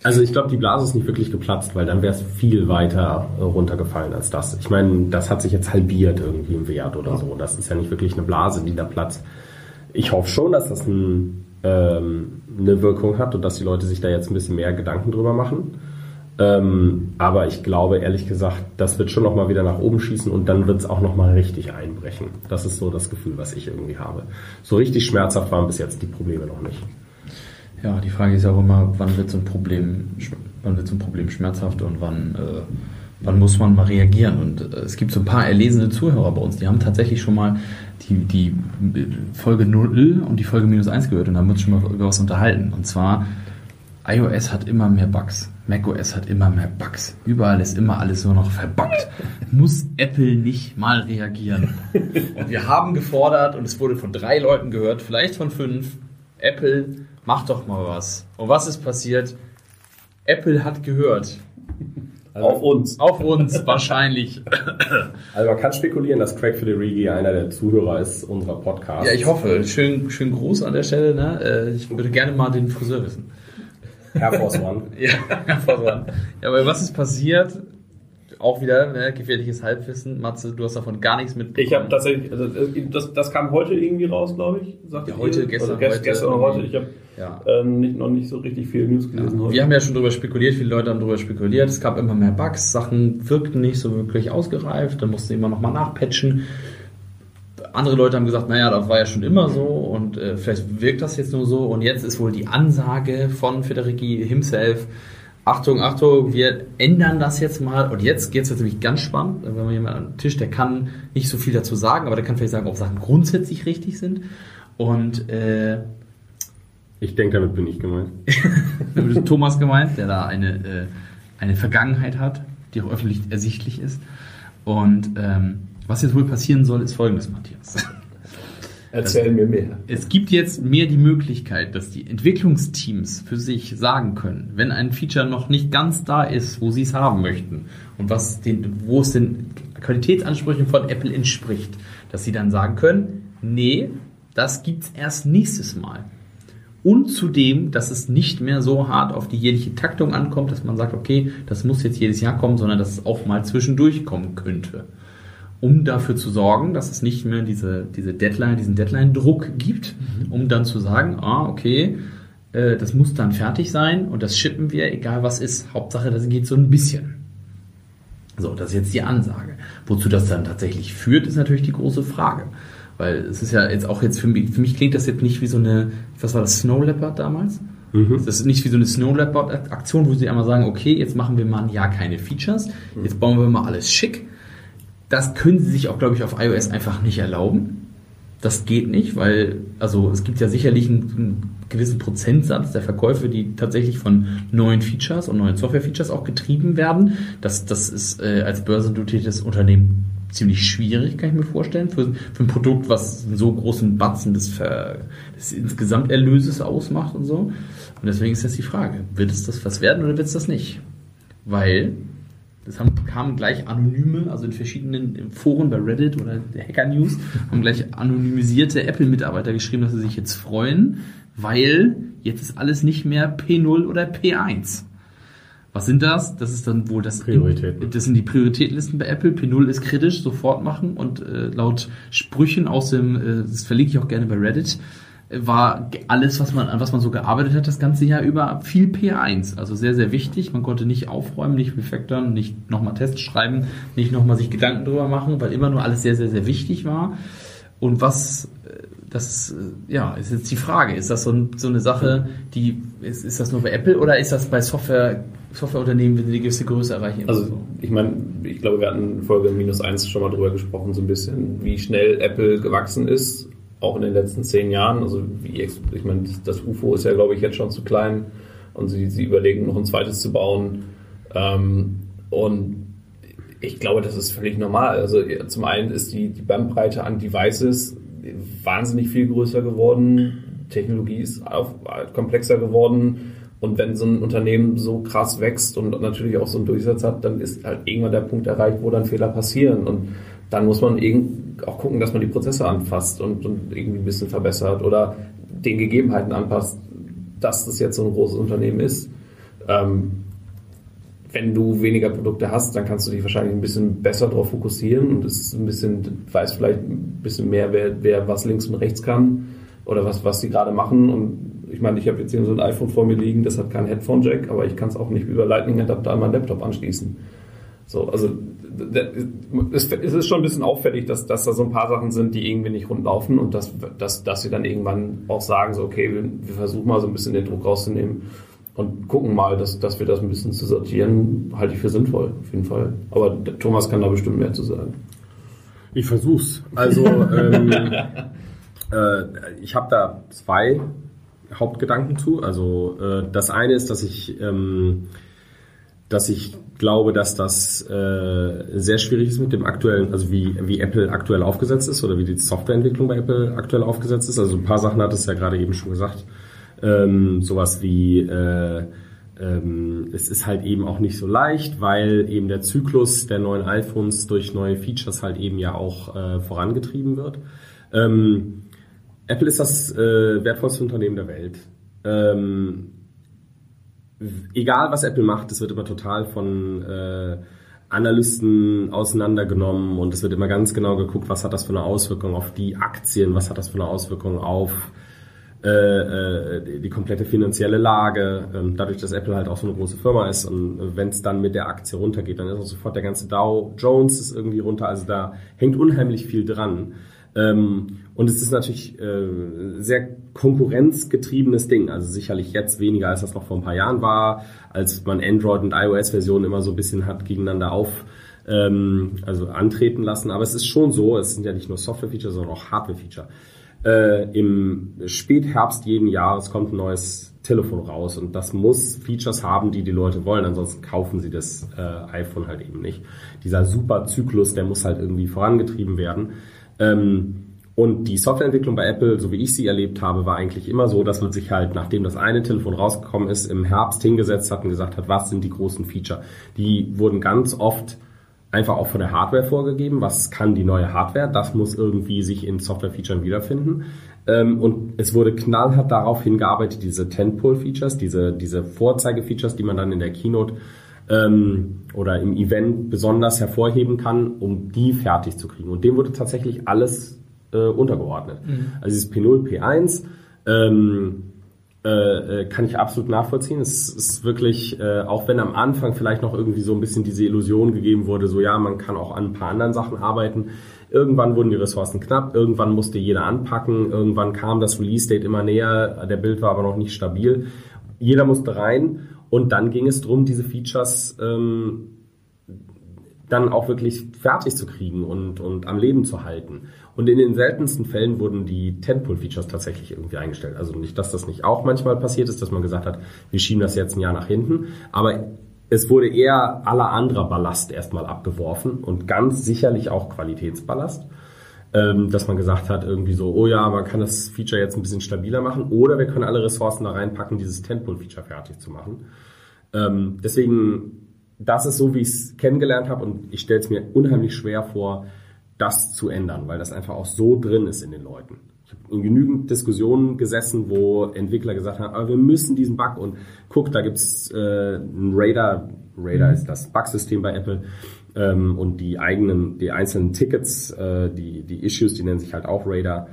also ich glaube, die Blase ist nicht wirklich geplatzt, weil dann wäre es viel weiter runtergefallen als das. Ich meine, das hat sich jetzt halbiert irgendwie im Wert oder so. Das ist ja nicht wirklich eine Blase, die da platzt. Ich hoffe schon, dass das ein, ähm, eine Wirkung hat und dass die Leute sich da jetzt ein bisschen mehr Gedanken drüber machen. Ähm, aber ich glaube ehrlich gesagt, das wird schon nochmal wieder nach oben schießen und dann wird es auch nochmal richtig einbrechen. Das ist so das Gefühl, was ich irgendwie habe. So richtig schmerzhaft waren bis jetzt die Probleme noch nicht. Ja, die Frage ist auch immer, wann wird so ein Problem, wann wird so ein Problem schmerzhaft und wann, äh, wann muss man mal reagieren? Und äh, es gibt so ein paar erlesene Zuhörer bei uns, die haben tatsächlich schon mal die, die Folge 0 und die Folge minus 1 gehört und haben uns schon mal über was unterhalten. Und zwar, iOS hat immer mehr Bugs. macOS hat immer mehr Bugs. Überall ist immer alles nur noch verbuggt. Muss Apple nicht mal reagieren? Und wir haben gefordert, und es wurde von drei Leuten gehört, vielleicht von fünf, Apple, mach doch mal was. Und was ist passiert? Apple hat gehört. Also auf uns. Auf uns, wahrscheinlich. Also man kann spekulieren, dass Craig Federighi einer der Zuhörer ist unserer Podcasts. Ja, ich hoffe. Schön, schön Gruß an der Stelle. Ne? Äh, Ich würde gerne mal den Friseur wissen. Air Force One. [LAUGHS] Ja, hervorragend. Ja, aber was ist passiert? Auch wieder ne, gefährliches Halbwissen. Matze, du hast davon gar nichts mitbekommen. Ich habe tatsächlich, also das, das kam heute irgendwie raus, glaube ich. sagt Ja, ihr? heute, gestern, Oder gest, heute gestern oder heute. Ich habe Ja. ähm, nicht, noch nicht so richtig viel News gelesen heute. Wir haben ja schon darüber spekuliert, viele Leute haben darüber spekuliert. Es gab immer mehr Bugs, Sachen wirkten nicht so wirklich ausgereift, dann mussten sie immer nochmal nachpatchen. Andere Leute haben gesagt, naja, das war ja schon immer so und äh, vielleicht wirkt das jetzt nur so. Und jetzt ist wohl die Ansage von Federici himself, Achtung, Achtung, wir ändern das jetzt mal. Und jetzt geht es jetzt nämlich ganz spannend. Wenn man jemand am Tisch, der kann nicht so viel dazu sagen, aber der kann vielleicht sagen, ob Sachen grundsätzlich richtig sind. Und äh, Ich denke, damit bin ich gemeint. [LAUGHS] damit ist Thomas gemeint, der da eine, äh, eine Vergangenheit hat, die auch öffentlich ersichtlich ist. Und ähm, was jetzt wohl passieren soll, ist folgendes, Matthias. Erzähl mir mehr. Es gibt jetzt mehr die Möglichkeit, dass die Entwicklungsteams für sich sagen können, wenn ein Feature noch nicht ganz da ist, wo sie es haben möchten und was den, wo es den Qualitätsansprüchen von Apple entspricht, dass sie dann sagen können, nee, das gibt's erst nächstes Mal. Und zudem, dass es nicht mehr so hart auf die jährliche Taktung ankommt, dass man sagt, okay, das muss jetzt jedes Jahr kommen, sondern dass es auch mal zwischendurch kommen könnte. Um dafür zu sorgen, dass es nicht mehr diese, diese Deadline, diesen Deadline-Druck gibt, um dann zu sagen, ah, okay, äh, das muss dann fertig sein und das shippen wir, egal was ist. Hauptsache, das geht so ein bisschen. So, das ist jetzt die Ansage. Wozu das dann tatsächlich führt, ist natürlich die große Frage. Weil es ist ja jetzt auch jetzt für mich, für mich klingt das jetzt nicht wie so eine, was war das, Snow Leopard damals? Das ist nicht wie so eine Snow Leopard Aktion, wo sie einmal sagen, okay, jetzt machen wir mal ein Jahr keine Features, jetzt bauen wir mal alles schick. Das können sie sich auch, glaube ich, auf iOS einfach nicht erlauben. Das geht nicht, weil, also es gibt ja sicherlich einen, einen gewissen Prozentsatz der Verkäufe, die tatsächlich von neuen Features und neuen Software-Features auch getrieben werden. Das, das ist äh, als börsendotiertes Unternehmen ziemlich schwierig, kann ich mir vorstellen, für, für ein Produkt, was einen so großen Batzen des, Ver, des Insgesamterlöses ausmacht und so. Und deswegen ist jetzt die Frage, wird es das was werden oder wird es das nicht? Weil das haben, kamen gleich anonyme, also in verschiedenen Foren bei Reddit oder der Hacker News, haben gleich anonymisierte Apple-Mitarbeiter geschrieben, dass sie sich jetzt freuen, weil jetzt ist alles nicht mehr P0 oder P1. Was sind das? Das ist dann wohl das Prioritäten. Das sind die Prioritätenlisten bei Apple. P0 ist kritisch, sofort machen und äh, laut Sprüchen aus dem, äh, das verlinke ich auch gerne bei Reddit, war alles, was man, an was man so gearbeitet hat, das ganze Jahr über viel P1. Also sehr, sehr wichtig. Man konnte nicht aufräumen, nicht refactoren, nicht nochmal Tests schreiben, nicht nochmal sich Gedanken drüber machen, weil immer nur alles sehr, sehr, sehr wichtig war. Und was, äh, das, äh, ja, ist jetzt die Frage. Ist das so, so eine Sache, die, ist, ist das nur bei Apple oder ist das bei Software, Softwareunternehmen, wenn sie eine gewisse Größe erreichen? Also ich meine, ich glaube, wir hatten in Folge minus eins schon mal drüber gesprochen, so ein bisschen, wie schnell Apple gewachsen ist, auch in den letzten zehn Jahren. Also wie, ich meine, das UFO ist ja, glaube ich, jetzt schon zu klein und sie, sie überlegen, noch ein zweites zu bauen. Ähm, und ich glaube, das ist völlig normal. Also zum einen ist die, die Bandbreite an Devices wahnsinnig viel größer geworden. Technologie ist auf, komplexer geworden. Und wenn so ein Unternehmen so krass wächst und natürlich auch so einen Durchsatz hat, dann ist halt irgendwann der Punkt erreicht, wo dann Fehler passieren. Und dann muss man auch gucken, dass man die Prozesse anfasst und, und irgendwie ein bisschen verbessert oder den Gegebenheiten anpasst, dass das jetzt so ein großes Unternehmen ist. Ähm, wenn du weniger Produkte hast, dann kannst du dich wahrscheinlich ein bisschen besser darauf fokussieren und es ein bisschen, weiß vielleicht ein bisschen mehr, wer, wer was links und rechts kann oder was, was sie gerade machen. Und ich meine, ich habe jetzt hier so ein iPhone vor mir liegen, das hat keinen Headphone-Jack, aber ich kann es auch nicht über Lightning-Adapter an meinen Laptop anschließen. So, also es ist schon ein bisschen auffällig, dass, dass da so ein paar Sachen sind, die irgendwie nicht rund laufen und dass, dass, dass sie dann irgendwann auch sagen, so okay, wir, wir versuchen mal so ein bisschen den Druck rauszunehmen und gucken mal, dass, dass wir das ein bisschen zu sortieren, halte ich für sinnvoll, auf jeden Fall. Aber Thomas kann da bestimmt mehr zu sagen. Ich versuch's. Also ähm, [LAUGHS] äh, ich habe da zwei Hauptgedanken zu. Also äh, das eine ist, dass ich ähm, dass ich glaube, dass das äh, sehr schwierig ist mit dem aktuellen, also wie, wie Apple aktuell aufgesetzt ist oder wie die Softwareentwicklung bei Apple aktuell aufgesetzt ist. Also ein paar Sachen hat es ja gerade eben schon gesagt. Ähm, sowas wie äh, ähm, es ist halt eben auch nicht so leicht, weil eben der Zyklus der neuen iPhones durch neue Features halt eben ja auch äh, vorangetrieben wird. Ähm, Apple ist das äh, wertvollste Unternehmen der Welt. Ähm, egal was Apple macht, es wird immer total von äh, Analysten auseinandergenommen und es wird immer ganz genau geguckt, was hat das für eine Auswirkung auf die Aktien, was hat das für eine Auswirkung auf äh, äh, die komplette finanzielle Lage. Ähm, dadurch, dass Apple halt auch so eine große Firma ist und wenn es dann mit der Aktie runtergeht, dann ist auch sofort der ganze Dow Jones ist irgendwie runter. Also da hängt unheimlich viel dran. Ähm, und es ist natürlich äh, sehr konkurrenzgetriebenes Ding. Also sicherlich jetzt weniger, als das noch vor ein paar Jahren war, als man Android und iOS-Versionen immer so ein bisschen hat gegeneinander auf, ähm, also antreten lassen. Aber es ist schon so, es sind ja nicht nur Software-Feature, sondern auch Hardware-Feature. Äh, Im Spätherbst jeden Jahres kommt ein neues Telefon raus und das muss Features haben, die die Leute wollen, ansonsten kaufen sie das äh, iPhone halt eben nicht. Dieser super Zyklus, der muss halt irgendwie vorangetrieben werden. Ähm, und die Softwareentwicklung bei Apple, so wie ich sie erlebt habe, war eigentlich immer so, dass man sich halt, nachdem das eine Telefon rausgekommen ist, im Herbst hingesetzt hat und gesagt hat, was sind die großen Feature. Die wurden ganz oft einfach auch von der Hardware vorgegeben. Was kann die neue Hardware? Das muss irgendwie sich in Software-Features wiederfinden. Ähm, und es wurde knallhart darauf hingearbeitet, diese Tentpole-Features, diese, diese Vorzeige-Features, die man dann in der Keynote ähm, oder im Event besonders hervorheben kann, um die fertig zu kriegen. Und dem wurde tatsächlich alles äh, untergeordnet. Mhm. Also dieses P0, P1 ähm, äh, äh, kann ich absolut nachvollziehen. Es ist wirklich, äh, auch wenn am Anfang vielleicht noch irgendwie so ein bisschen diese Illusion gegeben wurde, so ja, man kann auch an ein paar anderen Sachen arbeiten. Irgendwann wurden die Ressourcen knapp, irgendwann musste jeder anpacken, irgendwann kam das Release-Date immer näher, der Bild war aber noch nicht stabil. Jeder musste rein und dann ging es darum, diese Features ähm, dann auch wirklich fertig zu kriegen und, und am Leben zu halten. Und in den seltensten Fällen wurden die Tentpole-Features tatsächlich irgendwie eingestellt. Also nicht, dass das nicht auch manchmal passiert ist, dass man gesagt hat, wir schieben das jetzt ein Jahr nach hinten. Aber es wurde eher aller anderer Ballast erstmal abgeworfen und ganz sicherlich auch Qualitätsballast. Ähm, dass man gesagt hat, irgendwie so, oh ja, man kann das Feature jetzt ein bisschen stabiler machen oder wir können alle Ressourcen da reinpacken, dieses Tentpole-Feature fertig zu machen. Ähm, deswegen, das ist so, wie ich es kennengelernt habe und ich stelle es mir unheimlich schwer vor, das zu ändern, weil das einfach auch so drin ist in den Leuten. Ich habe in genügend Diskussionen gesessen, wo Entwickler gesagt haben, aber wir müssen diesen Bug und guck, da gibt's äh, ein Radar, Radar mhm. ist das Bug-System bei Apple ähm, und die eigenen, die einzelnen Tickets, äh, die, die Issues, die nennen sich halt auch Radar.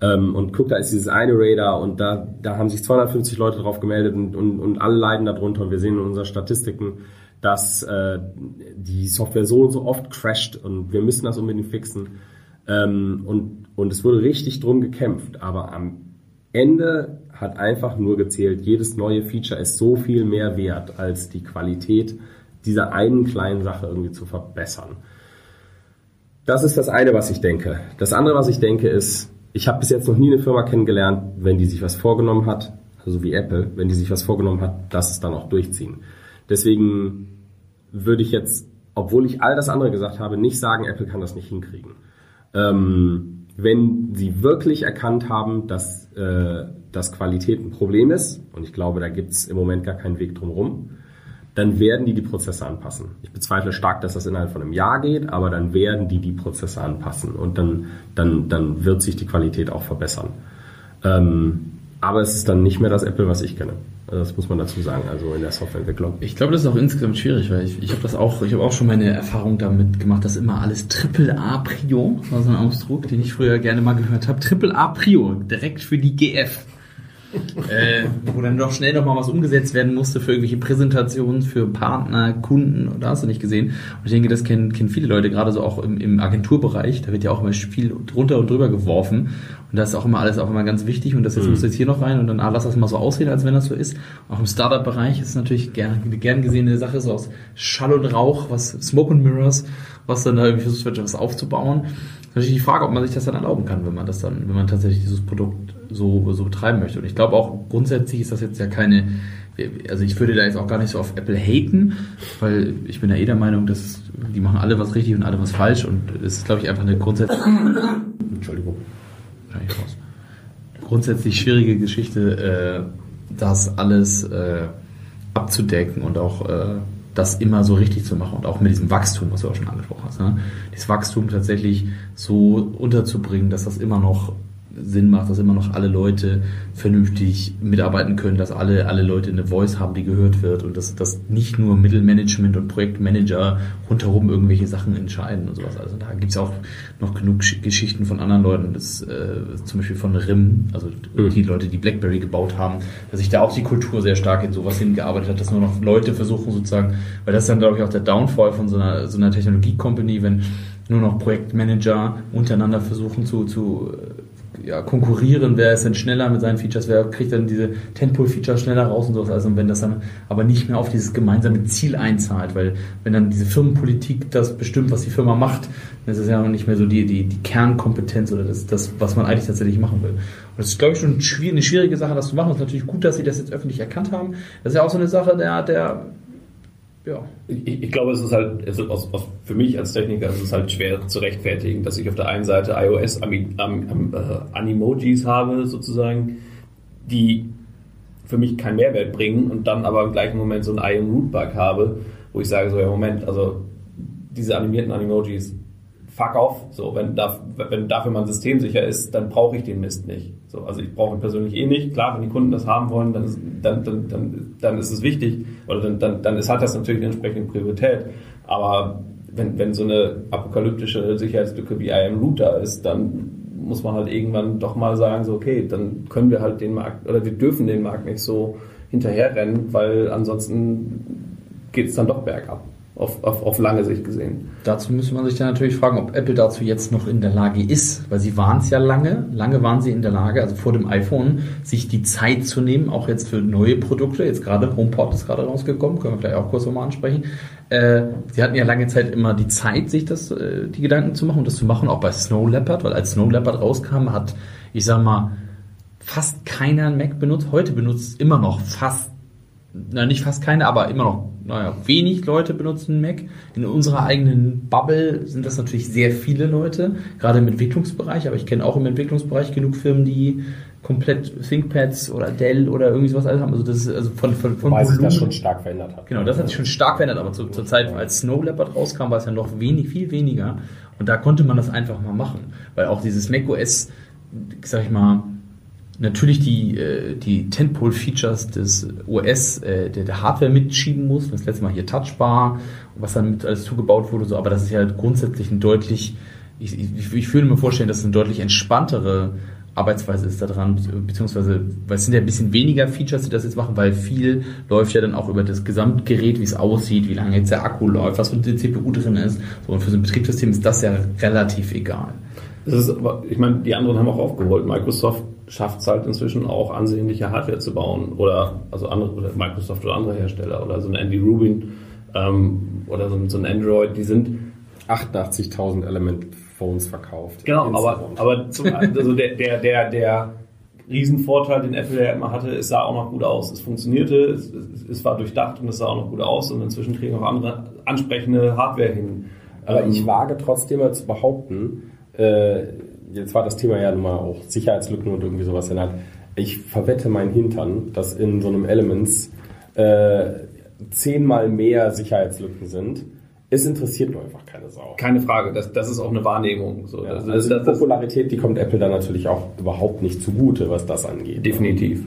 Ähm, und guck, da ist dieses eine Radar und da, da haben sich 250 Leute drauf gemeldet und, und, und alle leiden darunter und wir sehen in unseren Statistiken, dass äh, die Software so und so oft crasht und wir müssen das unbedingt fixen. Ähm, und, und es wurde richtig drum gekämpft, aber am Ende hat einfach nur gezählt, jedes neue Feature ist so viel mehr wert, als die Qualität dieser einen kleinen Sache irgendwie zu verbessern. Das ist das eine, was ich denke. Das andere, was ich denke, ist, ich habe bis jetzt noch nie eine Firma kennengelernt, wenn die sich was vorgenommen hat, also wie Apple, wenn die sich was vorgenommen hat, dass es dann auch durchziehen. Deswegen würde ich jetzt, obwohl ich all das andere gesagt habe, nicht sagen, Apple kann das nicht hinkriegen. Ähm, wenn sie wirklich erkannt haben, dass, äh, dass Qualität ein Problem ist, und ich glaube, da gibt es im Moment gar keinen Weg drumherum, dann werden die die Prozesse anpassen. Ich bezweifle stark, dass das innerhalb von einem Jahr geht, aber dann werden die die Prozesse anpassen und dann, dann, dann wird sich die Qualität auch verbessern. Ähm, aber es ist dann nicht mehr das Apple, was ich kenne. Das muss man dazu sagen, also in der Softwareentwicklung. Ich glaube, das ist auch insgesamt schwierig, weil ich, ich habe das auch, ich habe auch schon meine Erfahrung damit gemacht, dass immer alles Triple A Prio, war so ein Ausdruck, den ich früher gerne mal gehört habe. Triple A Prio, direkt für die GF. Äh, wo dann doch schnell noch mal was umgesetzt werden musste für irgendwelche Präsentationen, für Partner, Kunden, da hast du nicht gesehen. Und ich denke, das kennen, kennen viele Leute, gerade so auch im, im Agenturbereich, da wird ja auch immer viel drunter und drüber geworfen. Und das ist auch immer alles auch immer ganz wichtig und das jetzt mhm. muss jetzt hier noch rein und dann ah, lass das mal so aussehen, als wenn das so ist. Auch im Startup-Bereich ist natürlich gern, eine gern gesehene Sache, so aus Schall und Rauch, was Smoke and Mirrors, was dann da irgendwie versucht wird, was aufzubauen. Das ist natürlich die Frage, ob man sich das dann erlauben kann, wenn man das dann, wenn man tatsächlich dieses Produkt so, so betreiben möchte. Und ich glaube auch grundsätzlich ist das jetzt ja keine, also ich würde da jetzt auch gar nicht so auf Apple haten, weil ich bin ja eh der Meinung, dass die machen alle was richtig und alle was falsch und es ist, glaube ich, einfach eine grundsätzliche, Entschuldigung, raus. Grundsätzlich schwierige Geschichte, äh, das alles äh, abzudecken und auch äh, das immer so richtig zu machen und auch mit diesem Wachstum, was du auch schon angesprochen hast, ne? dieses Wachstum tatsächlich so unterzubringen, dass das immer noch Sinn macht, dass immer noch alle Leute vernünftig mitarbeiten können, dass alle, alle Leute eine Voice haben, die gehört wird und dass, dass nicht nur Mittelmanagement und Projektmanager rundherum irgendwelche Sachen entscheiden und sowas. Also da gibt es auch noch genug Geschichten von anderen Leuten, das, äh, zum Beispiel von RIM, also mhm. die Leute, die BlackBerry gebaut haben, dass sich da auch die Kultur sehr stark in sowas hingearbeitet hat, dass nur noch Leute versuchen sozusagen, weil das ist dann glaube ich auch der Downfall von so einer, so einer Technologie-Company, wenn nur noch Projektmanager untereinander versuchen zu, zu ja, konkurrieren, wer ist denn schneller mit seinen Features, wer kriegt dann diese Tentpole-Features schneller raus und sowas. Also wenn das dann aber nicht mehr auf dieses gemeinsame Ziel einzahlt, weil wenn dann diese Firmenpolitik das bestimmt, was die Firma macht, dann ist es ja auch nicht mehr so die, die, die Kernkompetenz oder das, das, was man eigentlich tatsächlich machen will. Und das ist, glaube ich, schon eine schwierige Sache, das zu machen. Es ist natürlich gut, dass sie das jetzt öffentlich erkannt haben. Das ist ja auch so eine Sache, der, der ja. Ich, ich, glaube, es ist halt, also aus, aus, für mich als Techniker ist es halt schwer zu rechtfertigen, dass ich auf der einen Seite iOS Ami, Am, Am, äh, Animojis habe, sozusagen, die für mich keinen Mehrwert bringen und dann aber im gleichen Moment so einen IM Root Bug habe, wo ich sage so, ja Moment, also diese animierten Animojis, fuck off. So, wenn, da, wenn dafür man systemsicher ist, dann brauche ich den Mist nicht. So, also ich brauche ihn persönlich eh nicht. Klar, wenn die Kunden das haben wollen, dann ist, dann, dann, dann, dann ist es wichtig. Oder dann, dann, dann ist, hat das natürlich eine entsprechende Priorität. Aber wenn, wenn so eine apokalyptische Sicherheitslücke wie IAM Router ist, dann muss man halt irgendwann doch mal sagen, so okay, dann können wir halt den Markt oder wir dürfen den Markt nicht so hinterherrennen, weil ansonsten geht es dann doch bergab auf, auf, auf lange Sicht gesehen. Dazu müsste man sich dann natürlich fragen, ob Apple dazu jetzt noch in der Lage ist, weil sie waren es ja lange, lange waren sie in der Lage, also vor dem iPhone, sich die Zeit zu nehmen, auch jetzt für neue Produkte, jetzt gerade HomePod ist gerade rausgekommen, können wir vielleicht auch kurz nochmal ansprechen. Äh, sie hatten ja lange Zeit immer die Zeit, sich das, äh, die Gedanken zu machen und das zu machen, auch bei Snow Leopard, weil als Snow Leopard rauskam, hat, ich sag mal, fast keiner einen Mac benutzt. Heute benutzt immer noch fast na nicht fast keine, aber immer noch, naja, wenig Leute benutzen Mac. In unserer eigenen Bubble sind das natürlich sehr viele Leute, gerade im Entwicklungsbereich, aber ich kenne auch im Entwicklungsbereich genug Firmen, die komplett ThinkPads oder Dell oder irgendwie sowas alles haben. Also das ist also von, von, von Wobei sich das schon stark verändert hat. Genau, das hat sich schon stark verändert, aber zu, zur Zeit, als Snow Leopard rauskam, war es ja noch wenig, viel weniger. Und da konnte man das einfach mal machen. Weil auch dieses macOS, sag ich mal, natürlich die, äh, die Tentpole-Features des OS, äh, der, der Hardware mitschieben muss. Das letzte Mal hier Touchbar, was dann mit alles zugebaut wurde, so, aber das ist ja grundsätzlich ein deutlich, ich, ich, ich würde mir vorstellen, dass es eine deutlich entspanntere Arbeitsweise ist da dran, beziehungsweise, weil es sind ja ein bisschen weniger Features, die das jetzt machen, weil viel läuft ja dann auch über das Gesamtgerät, wie es aussieht, wie lange jetzt der Akku läuft, was für eine CPU drin ist. So, und für so ein Betriebssystem ist das ja relativ egal. Das ist aber, ich meine, die anderen haben auch aufgeholt. Microsoft schafft es halt inzwischen auch ansehnliche Hardware zu bauen oder also andere oder Microsoft oder andere Hersteller oder so ein Andy Rubin ähm, oder so, so, ein Android, die sind 88.000 Element Phones verkauft. Genau, aber, aber zum, also der, der, der, der Riesenvorteil, den Apple ja immer hatte, es sah auch noch gut aus. Es funktionierte, es, es, war durchdacht und es sah auch noch gut aus und inzwischen kriegen auch andere ansprechende Hardware hin. Aber ähm, ich wage trotzdem mal zu behaupten, äh, jetzt war das Thema ja nun mal auch Sicherheitslücken und irgendwie sowas in Ich verwette meinen Hintern, dass in so einem Elements äh, zehnmal mehr Sicherheitslücken sind. Es interessiert nur einfach keine Sau. Keine Frage, das, das ist auch eine Wahrnehmung. So, ja, das, also die Popularität, die kommt Apple dann natürlich auch überhaupt nicht zugute, was das angeht. Definitiv.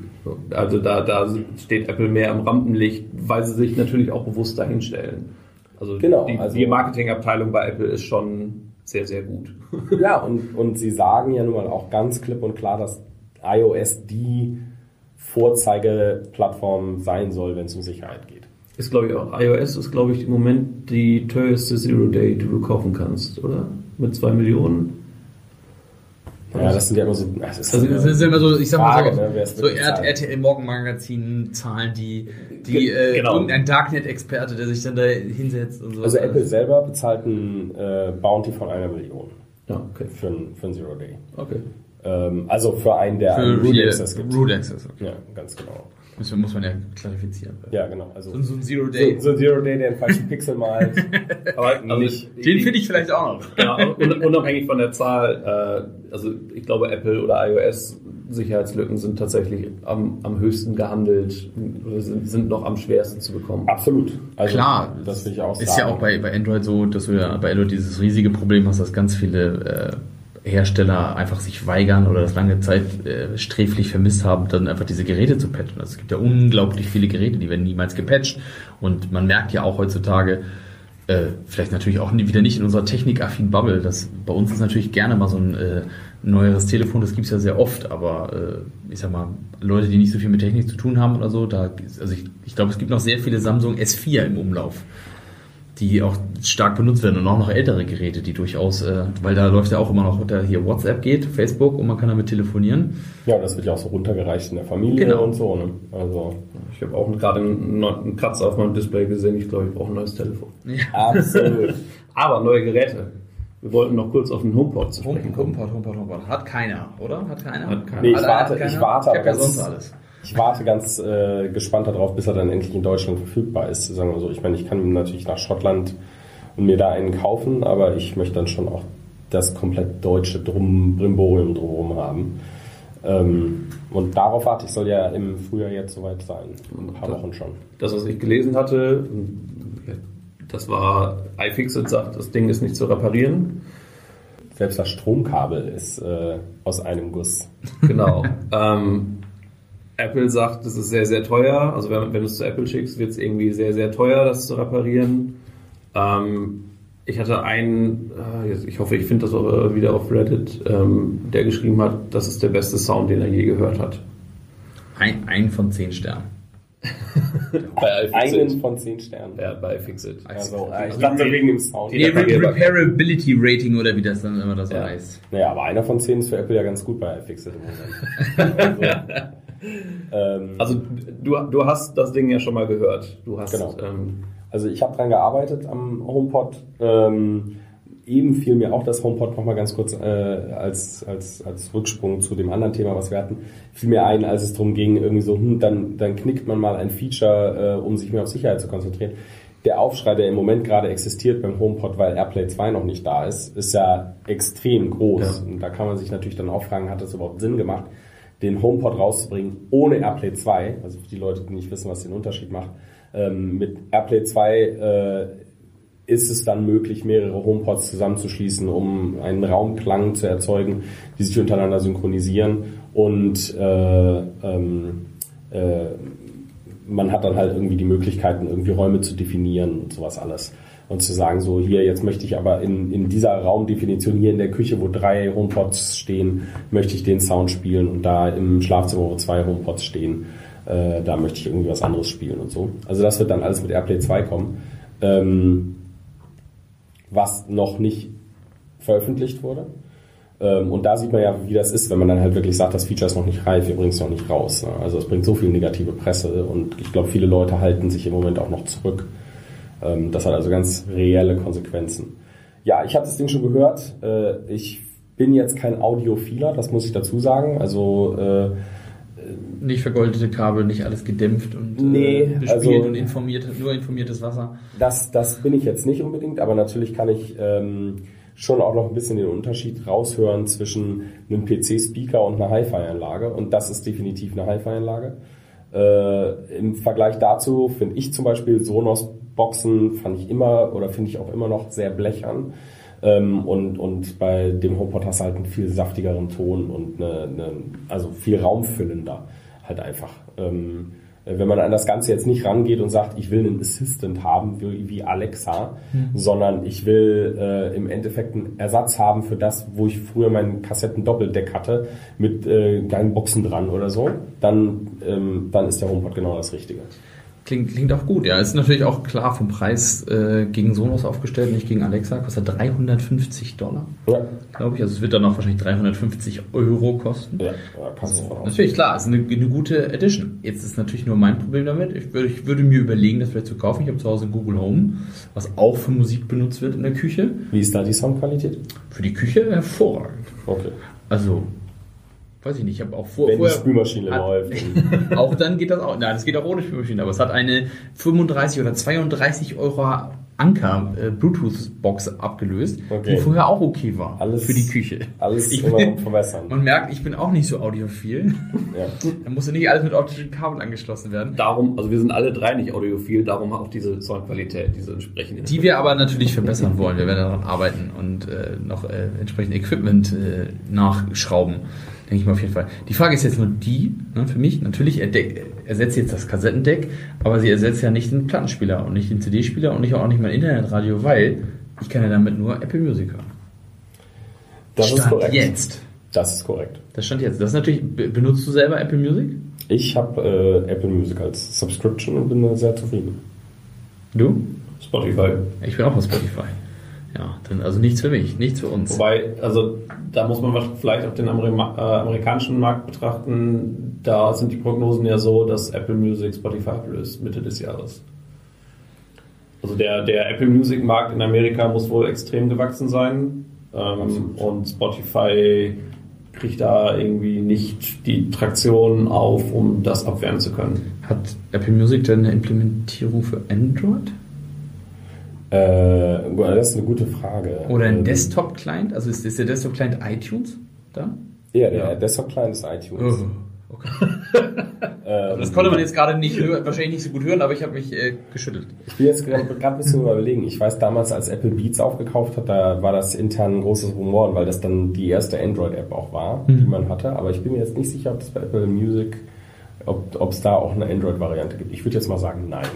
Also da, da steht Apple mehr im Rampenlicht, weil sie sich natürlich auch bewusst dahinstellen. Also, genau, die, also die Marketingabteilung bei Apple ist schon sehr, sehr gut. [LAUGHS] ja, und, und sie sagen ja nun mal auch ganz klipp und klar, dass iOS die Vorzeigeplattform sein soll, wenn es um Sicherheit geht. Ist, glaube ich, auch. iOS ist, glaube ich, im Moment die teuerste Zero Day, die du kaufen kannst, oder? Mit zwei Millionen. Ja, das sind ja immer so. Das ist, Also das ist immer so, ich sag mal Frage, so, ne, so. RTL Morgenmagazin Zahlen, die, die äh, genau. irgendein Darknet-Experte, der sich dann da hinsetzt und so. Also Apple selber bezahlt ein äh, Bounty von einer Million Ja, okay. für ein, für ein Zero Day. Okay. Ähm, also für einen, der einen für Root Access gibt. Root Access. Ja, ganz genau. Muss, muss man ja klarifizieren. Ja, genau. Also So, so ein Zero so, Day. so ein Zero Day, der einen falschen Pixel malt. [LAUGHS] Aber also Nicht- Den finde ich vielleicht auch noch. Ja, un- unabhängig von der Zahl, äh, also ich glaube Apple oder iOS Sicherheitslücken sind tatsächlich am, am höchsten gehandelt oder sind, sind noch am schwersten zu bekommen. Absolut. Also, Klar, das will ich auch Ist sagen. ja auch bei, bei Android so, dass du ja bei Android dieses riesige Problem hast, dass ganz viele äh, Hersteller einfach sich weigern oder das lange Zeit äh, sträflich vermisst haben, dann einfach diese Geräte zu patchen. Also es gibt ja unglaublich viele Geräte, die werden niemals gepatcht. Und man merkt ja auch heutzutage, äh, vielleicht natürlich auch wieder nicht in unserer technikaffinen Bubble, dass bei uns ist natürlich gerne mal so ein äh, neueres Telefon, das gibt's ja sehr oft, aber äh, ich sag mal, Leute, die nicht so viel mit Technik zu tun haben oder so, da also ich, ich glaube, es gibt noch sehr viele Samsung S4 im Umlauf die auch stark benutzt werden und auch noch ältere Geräte, die durchaus, äh, weil da läuft ja auch immer noch unter hier WhatsApp geht, Facebook und man kann damit telefonieren. Ja, das wird ja auch so runtergereicht in der Familie Genau. und so. Ne? Also Ich habe auch gerade einen, einen Kratzer auf meinem Display gesehen. Ich glaube, ich brauche ein neues Telefon. [LAUGHS] absolut. Aber neue Geräte. Wir wollten noch kurz auf den HomePod zu sprechen. HomePod, HomePod, HomePod. Hat keiner, oder? Hat keiner? Hat keiner. Nee, ich Hat- warte, hat keiner? ich warte, Ich aber hab ja sonst alles. Ich warte ganz äh, gespannt darauf, bis er dann endlich in Deutschland verfügbar ist. Sagen wir so. Ich meine, ich kann natürlich nach Schottland und mir da einen kaufen, aber ich möchte dann schon auch das komplett deutsche Drum, Brimborium drumherum haben. Ähm, und darauf warte ich, soll ja im Frühjahr jetzt soweit sein. In ein paar Wochen schon. Das, was ich gelesen hatte, das war iFixit sagt, das Ding ist nicht zu reparieren. Selbst das Stromkabel ist äh, aus einem Guss. Genau. [LAUGHS] ähm, Apple sagt, es ist sehr, sehr teuer. Also wenn, wenn du es zu Apple schickst, wird es irgendwie sehr, sehr teuer, das zu reparieren. Ähm, ich hatte einen, äh, ich hoffe, ich finde das auch äh, wieder auf Reddit, ähm, der geschrieben hat, das ist der beste Sound, den er je gehört hat. Ein, ein von zehn Sternen. [LAUGHS] Bei Einen von zehn Sternen. Ja, bei iFixit. Also, ich dachte wegen dem Sound. Nee, Repairability Rating oder wie das dann immer das Ja. heißt. Naja, aber einer von zehn ist für Apple ja ganz gut bei iFixit im Moment. [LAUGHS] also, [LAUGHS] ähm, Also du, du hast das Ding ja schon mal gehört. Du hast Genau. ähm, Also ich habe dran gearbeitet am HomePod. Ähm, eben fiel mir auch das HomePod nochmal ganz kurz äh, als, als, als Rücksprung zu dem anderen Thema, was wir hatten, fiel mir ein, als es darum ging, irgendwie so, hm, dann, dann knickt man mal ein Feature, äh, um sich mehr auf Sicherheit zu konzentrieren. Der Aufschrei, der im Moment gerade existiert beim HomePod, weil AirPlay 2 noch nicht da ist, ist ja extrem groß. Ja. Und da kann man sich natürlich dann auch fragen, hat das überhaupt Sinn gemacht, den HomePod rauszubringen ohne AirPlay 2, also für die Leute, die nicht wissen, was den Unterschied macht. Ähm, mit AirPlay 2 äh, ist es dann möglich, mehrere HomePods zusammenzuschließen, um einen Raumklang zu erzeugen, die sich untereinander synchronisieren und äh, ähm, äh, man hat dann halt irgendwie die Möglichkeiten, irgendwie Räume zu definieren und sowas alles. Und zu sagen, so hier, jetzt möchte ich aber in, in dieser Raumdefinition hier in der Küche, wo drei HomePods stehen, möchte ich den Sound spielen und da im Schlafzimmer, wo zwei HomePods stehen, äh, da möchte ich irgendwie was anderes spielen und so. Also das wird dann alles mit AirPlay 2 kommen. Ähm, was noch nicht veröffentlicht wurde. Ähm, und da sieht man ja, wie das ist, wenn man dann halt wirklich sagt, das Feature ist noch nicht reif, wir bringen es noch nicht raus. Ne? Also es bringt so viel negative Presse und ich glaube, viele Leute halten sich im Moment auch noch zurück. Ähm, das hat also ganz reelle Konsequenzen. Ja, ich habe das Ding schon gehört. Äh, ich bin jetzt kein Audiophiler, das muss ich dazu sagen. Also äh, Nicht vergoldete Kabel, nicht alles gedämpft und Nee, äh, bespielt also- und informiert, nur informiertes Wasser. Das, das bin ich jetzt nicht unbedingt, aber natürlich kann ich ähm, schon auch noch ein bisschen den Unterschied raushören zwischen einem PC-Speaker und einer Hi-Fi-Anlage. Und das ist definitiv eine Hi-Fi-Anlage. Äh, Im Vergleich dazu finde ich zum Beispiel Sonos-Boxen fand ich immer oder finde ich auch immer noch sehr blechern. Ähm, und, und bei dem HomePod hast du halt einen viel saftigeren Ton und eine, eine, also viel raumfüllender halt einfach. Ähm, wenn man an das Ganze jetzt nicht rangeht und sagt, ich will einen Assistant haben, wie, wie Alexa, sondern ich will äh, im Endeffekt einen Ersatz haben für das, wo ich früher meinen Kassetten-Doppeldeck hatte, mit äh, geilen Boxen dran oder so, dann, ähm, dann ist der HomePod genau das Richtige. Klingt, klingt auch gut, ja. Ist natürlich auch klar vom Preis äh, gegen Sonos aufgestellt, nicht gegen Alexa. Kostet 350 Dollar, Ja, glaube ich. Also es wird dann auch wahrscheinlich 350 Euro kosten. ja, von aus. Natürlich, klar, ist eine, eine gute Edition. Jetzt ist natürlich nur mein Problem damit. Ich würde, ich würde mir überlegen, das vielleicht zu kaufen. Ich habe zu Hause ein Google Home, was auch für Musik benutzt wird in der Küche. Wie ist da die Soundqualität? Für die Küche hervorragend. Okay. Also, weiß ich nicht, ich habe auch vor, Wenn die vorher... Spülmaschine hat- läuft. [LAUGHS] auch dann geht das auch. Nein, das geht auch ohne Spülmaschine. Aber es hat eine 35 oder 32 Euro Anker äh, Bluetooth-Box abgelöst, Okay. die vorher auch okay war Alles- für die Küche. Alles Ich immer bin- verbessern. Man merkt, ich bin auch nicht so audiophil. Ja. [LAUGHS] Da musste nicht alles mit optischen Kabeln angeschlossen werden. Darum, also wir sind alle drei nicht audiophil, darum auch diese Soundqualität, diese entsprechende. Die wir aber natürlich verbessern wollen. Wir werden daran arbeiten und äh, noch äh, entsprechend Equipment äh, nachschrauben. Denke ich mal auf jeden Fall. Die Frage ist jetzt nur die, ne, für mich, natürlich ersetzt jetzt das Kassettendeck, aber sie ersetzt ja nicht den Plattenspieler und nicht den CD-Spieler und nicht auch nicht mein Internetradio, weil ich kann ja damit nur Apple Music hören. Das ist Stand korrekt. jetzt. Das ist korrekt. Das stand jetzt. Das ist natürlich, be- benutzt du selber Apple Music? Ich habe äh, Apple Music als Subscription und bin da sehr zufrieden. Du? Spotify. Ich bin auch auf Spotify. Ja, dann also nichts für mich, nichts für uns. Wobei, also da muss man vielleicht auch den Amerima äh, amerikanischen Markt betrachten. Da sind die Prognosen ja so, dass Apple Music Spotify ablöst Mitte des Jahres. Also der, der Apple Music Markt in Amerika muss wohl extrem gewachsen sein. Ähm, und Spotify kriegt da irgendwie nicht die Traktion auf, um das abwehren zu können. Hat Apple Music denn eine Implementierung für Android? Äh, das ist eine gute Frage. Oder ein Ähm, Desktop-Client? Also ist, ist der Desktop-Client iTunes da? Ja, der Ja. Desktop-Client ist iTunes. okay. [LAUGHS] Ähm, Das konnte man jetzt gerade nicht hören, wahrscheinlich nicht so gut hören, aber ich habe mich äh, geschüttelt. Ich bin jetzt gerade ein bisschen überlegen. Ich weiß damals, als Apple Beats aufgekauft hat, da war das intern ein großes Rumor, weil das dann die erste Android-App auch war, die man hatte. Aber ich bin mir jetzt nicht sicher, ob es bei Apple Music, ob es da auch eine Android-Variante gibt. Ich würde jetzt mal sagen, nein.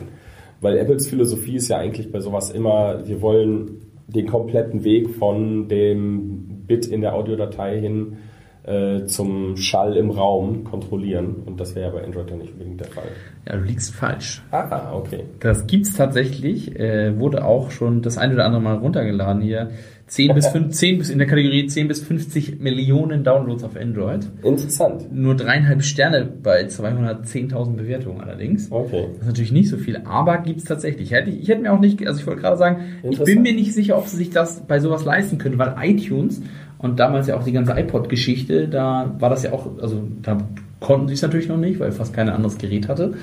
Weil Apples Philosophie ist ja eigentlich bei sowas immer, wir wollen den kompletten Weg von dem Bit in der Audiodatei hin äh, zum Schall im Raum kontrollieren. Und das wäre ja bei Android ja nicht unbedingt der Fall. Ja, du liegst falsch. Ah, okay. Das gibt's tatsächlich, äh, wurde auch schon das ein oder andere Mal runtergeladen hier. 10 bis 15 bis in der Kategorie 10 bis 50 Millionen Downloads auf Android. Interessant. Nur dreieinhalb Sterne bei 210.000 Bewertungen allerdings. Okay. Das ist natürlich nicht so viel, aber gibt's tatsächlich. Ich hätte, ich hätte mir auch nicht, also ich wollte gerade sagen, ich bin mir nicht sicher, ob sie sich das bei sowas leisten können, weil iTunes und damals ja auch die ganze iPod-Geschichte, da war das ja auch, also da konnten sie es natürlich noch nicht, weil fast kein anderes Gerät hatte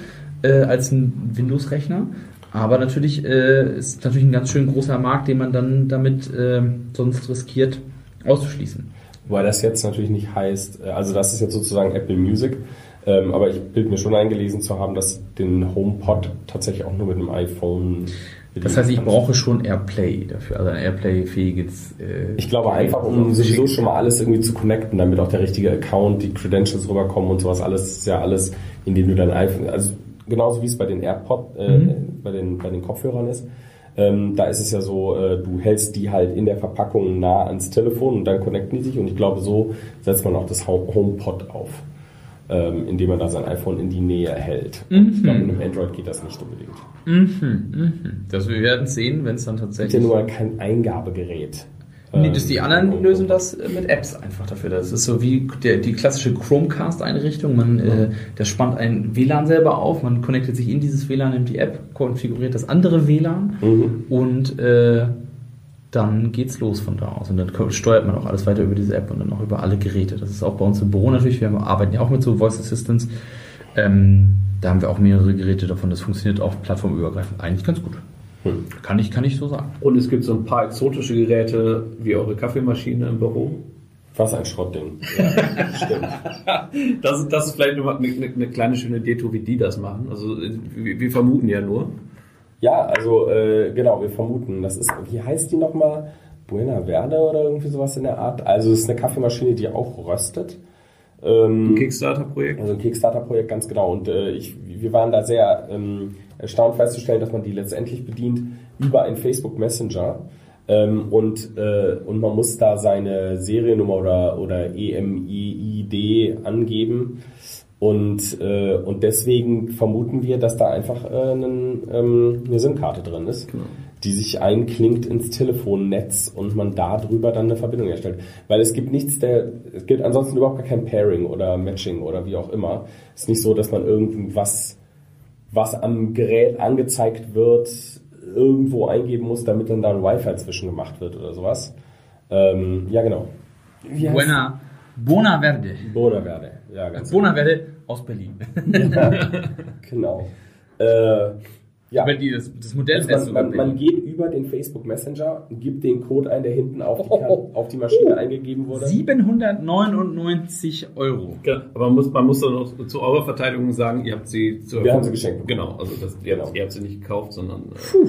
äh, als ein Windows-Rechner. Aber natürlich äh, ist natürlich ein ganz schön großer Markt, den man dann damit äh, sonst riskiert auszuschließen. Wobei das jetzt natürlich nicht heißt, äh, also das ist jetzt sozusagen Apple Music, ähm, aber ich bild mir schon eingelesen zu haben, dass den HomePod tatsächlich auch nur mit einem iPhone Das heißt, ich brauche schon Airplay dafür, also ein Airplay-fähiges. Äh, Ich glaube einfach, um sowieso schon mal alles irgendwie zu connecten, damit auch der richtige Account, die Credentials rüberkommen und sowas, alles ist ja alles, indem du dein iPhone, also genauso wie es bei den AirPod, äh, bei, den, bei den Kopfhörern ist. Ähm, da ist es ja so, äh, du hältst die halt in der Verpackung nah ans Telefon und dann connecten die sich und ich glaube, so setzt man auch das Ho- HomePod auf, ähm, indem man da sein iPhone in die Nähe hält. Und ich glaube, mit einem Android geht das nicht unbedingt. Das wir werden sehen, wenn es dann Es ist tatsächlich. ja nur kein Eingabegerät. Nee, das, die Ähm, anderen lösen das äh, mit Apps einfach dafür. Das ist so wie der, die klassische Chromecast-Einrichtung. Man, äh, der spannt ein WLAN selber auf, man connectet sich in dieses WLAN, nimmt die App, konfiguriert das andere WLAN Mhm. und äh, dann geht's los von da aus. Und dann steuert man auch alles weiter über diese App und dann auch über alle Geräte. Das ist auch bei uns im Büro natürlich. Wir arbeiten ja auch mit so Voice Assistants. Ähm, da haben wir auch mehrere Geräte davon. Das funktioniert auch plattformübergreifend eigentlich ganz gut. Hm. Kann ich, kann ich so sagen. Und es gibt so ein paar exotische Geräte wie eure Kaffeemaschine im Büro. Was ein Schrottding. [LAUGHS] Ja, stimmt. Das, ist- das ist vielleicht nur eine, eine, eine kleine schöne Detour, wie die das machen. Also wir, wir vermuten ja nur. Ja, also äh, genau, wir vermuten, das ist, wie heißt die nochmal? Buena Verde oder irgendwie sowas in der Art. Also es ist eine Kaffeemaschine, die auch röstet. Ähm, Ein Kickstarter-Projekt. also ein Kickstarter-Projekt, ganz genau. Und äh, ich, wir waren da sehr ähm, erstaunt festzustellen, dass man die letztendlich bedient über einen Facebook Messenger. Ähm, und, äh, und man muss da seine Seriennummer oder, oder E EMEID angeben. Und, äh, und deswegen vermuten wir, dass da einfach äh, einen, ähm, eine SIM-Karte drin ist, Genau. Die sich einklingt ins Telefonnetz und man darüber dann eine Verbindung herstellt. Weil es gibt nichts, der, es gibt ansonsten überhaupt gar kein Pairing oder Matching oder wie auch immer. Es ist nicht so, dass man irgendwas, was am Gerät angezeigt wird, irgendwo eingeben muss, damit dann da ein Wi-Fi zwischen gemacht wird oder sowas. Ähm, ja, genau. Wie Buena, Bona Verde. Bona Verde. Ja, ganz Bona Verde aus Berlin. [LAUGHS] genau. Äh, ja. Weil die, das, das Modell Also ist man, so man, man geht über den Facebook Messenger, gibt den Code ein, der hinten auf die, Ka- auf die Maschine eingegeben wurde. 799 Euro. Genau. Aber man muss, man muss dann noch zu eurer Verteidigung sagen, ihr habt sie zu Wir haben sie geschenkt bekommen. Genau, also das, ihr, Genau. Habt, ihr habt sie nicht gekauft, sondern äh,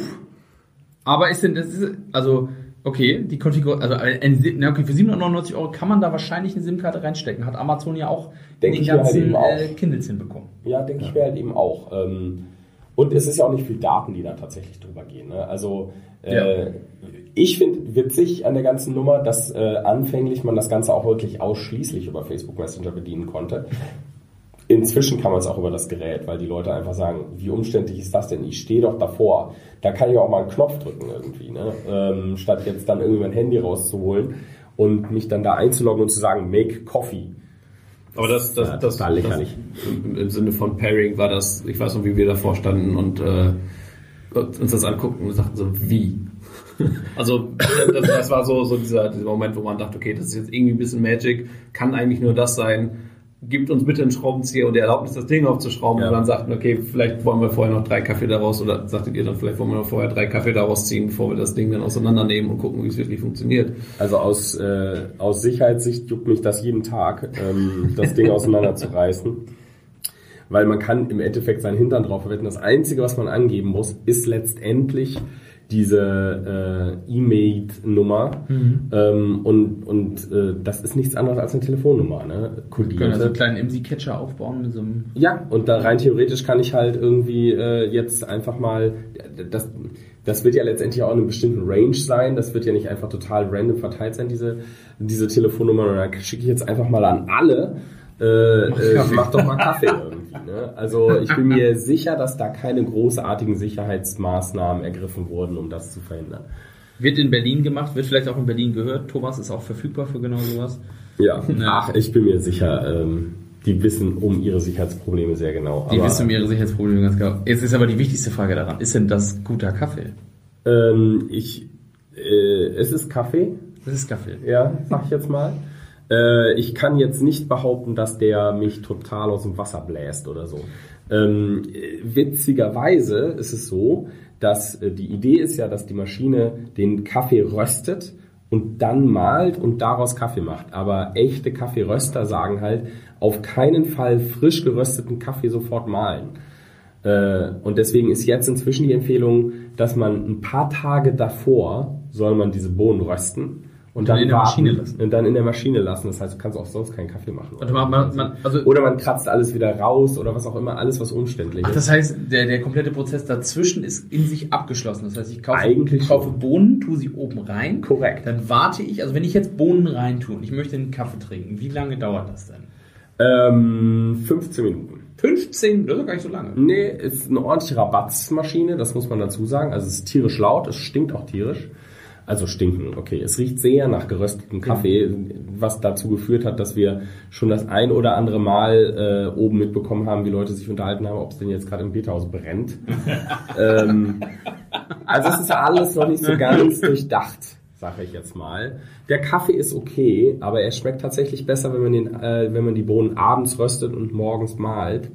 Aber ist denn das, ist, also, okay, die Konfiguration, also ein, na okay, für 799 Euro kann man da wahrscheinlich eine SIM-Karte reinstecken. Hat Amazon ja auch Denke den halt ganzen eben auch. äh, Kindles hinbekommen. Ja, denke ich mir halt eben auch. Ähm, und es ist ja auch nicht viel Daten, die da tatsächlich drüber gehen. Ne? Also äh, Ja. ich finde witzig an der ganzen Nummer, dass äh, anfänglich man das Ganze auch wirklich ausschließlich über Facebook Messenger bedienen konnte. Inzwischen kann man es auch über das Gerät, weil die Leute einfach sagen, wie umständlich ist das denn? Ich stehe doch davor. Da kann ich auch mal einen Knopf drücken irgendwie, ne? ähm, statt jetzt dann irgendwie mein Handy rauszuholen und mich dann da einzuloggen und zu sagen, make coffee. Aber das, das, Ja, das, lächerlich. im, im Sinne von Pairing war das, ich weiß noch, wie wir davor standen und äh, uns das anguckten und sagten so, wie? [LAUGHS] Also das, das war so, so dieser, dieser Moment, wo man dachte, okay, das ist jetzt irgendwie ein bisschen Magic, kann eigentlich nur das sein. Gibt uns bitte einen Schraubenzieher und die Erlaubnis, das Ding aufzuschrauben. Ja. Und dann sagten, okay, vielleicht wollen wir vorher noch drei Kaffee daraus oder sagtet ihr dann, vielleicht wollen wir noch vorher drei Kaffee daraus ziehen, bevor wir das Ding dann auseinandernehmen und gucken, wie es wirklich funktioniert. Also aus, äh, aus Sicherheitssicht juckt mich das jeden Tag, ähm, das Ding [LAUGHS] auseinanderzureißen. Weil man kann im Endeffekt seinen Hintern drauf verwenden. Das Einzige, was man angeben muss, ist letztendlich diese äh, E-Mail-Nummer. Ähm, und und äh, das ist nichts anderes als eine Telefonnummer. Ne? Wir können Kodierte. also einen kleinen IMSI-Catcher aufbauen mit so einem. Ja, und da rein theoretisch kann ich halt irgendwie äh, jetzt einfach mal, das, das wird ja letztendlich auch in einem bestimmten Range sein, das wird ja nicht einfach total random verteilt sein, diese, diese Telefonnummer, und dann schicke ich jetzt einfach mal an alle, äh, Mach äh, mach doch mal Kaffee irgendwie. Ne? Also ich bin mir sicher, dass da keine großartigen Sicherheitsmaßnahmen ergriffen wurden, um das zu verhindern. Wird in Berlin gemacht, wird vielleicht auch in Berlin gehört. Thomas ist auch verfügbar für genau sowas. Ja, Ja. ach, ich bin mir sicher, ähm, die wissen um ihre Sicherheitsprobleme sehr genau. Die Aber- wissen um ihre Sicherheitsprobleme ganz genau. Jetzt ist aber die wichtigste Frage daran. Ist denn das guter Kaffee? Ähm, ich, äh, es ist Kaffee, Das ist Kaffee. ja, sag ich jetzt mal. Äh, ich kann jetzt nicht behaupten, dass der mich total aus dem Wasser bläst oder so. Ähm, äh, witzigerweise ist es so, dass äh, die Idee ist ja, dass die Maschine den Kaffee röstet und dann malt und daraus Kaffee macht. Aber echte Kaffeeröster sagen halt, auf keinen Fall frisch gerösteten Kaffee sofort malen. Äh, und deswegen ist jetzt inzwischen die Empfehlung, dass man ein paar Tage davor soll man diese Bohnen rösten und dann dann, in der warten Maschine lassen. Und dann in der Maschine lassen. Das heißt, du kannst auch sonst keinen Kaffee machen. Warte mal, man, man, also, oder man kratzt alles wieder raus oder was auch immer, alles was umständlich ach, ist. das heißt, der, der komplette Prozess dazwischen ist in sich abgeschlossen. Das heißt, ich kaufe, Eigentlich ich kaufe Bohnen, tue sie oben rein. Korrekt. Dann warte ich, also wenn ich jetzt Bohnen rein tue und ich möchte einen Kaffee trinken, wie lange dauert das denn? Ähm, 15 Minuten. 15, das ist doch gar nicht so lange. Nee, ist eine ordentliche Rabatzmaschine, das muss man dazu sagen. Also es ist tierisch laut, es stinkt auch tierisch. Also stinken, okay. Es riecht sehr nach geröstetem Kaffee, was dazu geführt hat, dass wir schon das ein oder andere Mal äh, oben mitbekommen haben, wie Leute sich unterhalten haben, ob es denn jetzt gerade im Beethaus brennt. [LAUGHS] ähm, also es ist alles noch nicht so ganz durchdacht, sage ich jetzt mal. Der Kaffee ist okay, aber er schmeckt tatsächlich besser, wenn man, den, äh, wenn man die Bohnen abends röstet und morgens malt.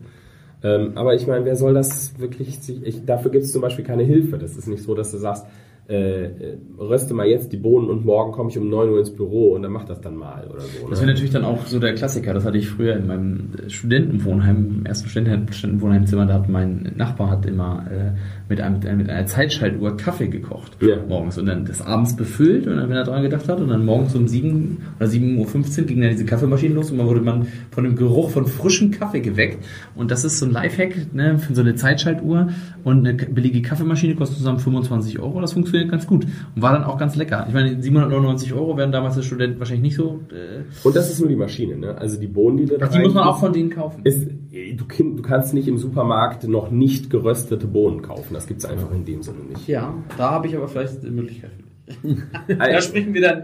Ähm, aber ich meine, wer soll das wirklich? sich- Ich, dafür gibt es zum Beispiel keine Hilfe. Das ist nicht so, dass du sagst, äh, äh, röste mal jetzt die Bohnen und morgen komme ich um 9 Uhr ins Büro und dann mach das dann mal oder so. Das ne? wäre natürlich dann auch so der Klassiker. Das hatte ich früher in meinem Studentenwohnheim, im ersten Studenten- Studentenwohnheimzimmer. Da hat mein Nachbar hat immer äh, mit, einem, mit, einer, mit einer Zeitschaltuhr Kaffee gekocht Ja. morgens und dann das abends befüllt und dann, wenn er dran gedacht hat und dann morgens um 7 oder 7.15 Uhr ging dann diese Kaffeemaschine los und dann wurde man von dem Geruch von frischem Kaffee geweckt. Und das ist so ein Lifehack ne, für so eine Zeitschaltuhr und eine billige Kaffeemaschine kostet zusammen 25 Euro. Das funktioniert ganz gut und war dann auch ganz lecker. Ich meine, 799 Euro wären damals als Student wahrscheinlich nicht so... Äh, Und das ist nur die Maschine, ne? Also die Bohnen, die du da Ach, die muss man auch von denen kaufen. Ist, Du, du, kannst nicht im Supermarkt noch nicht geröstete Bohnen kaufen. Das gibt es einfach in dem Sinne nicht. Ja, da habe ich aber vielleicht eine Möglichkeit [LAUGHS] da sprechen wir dann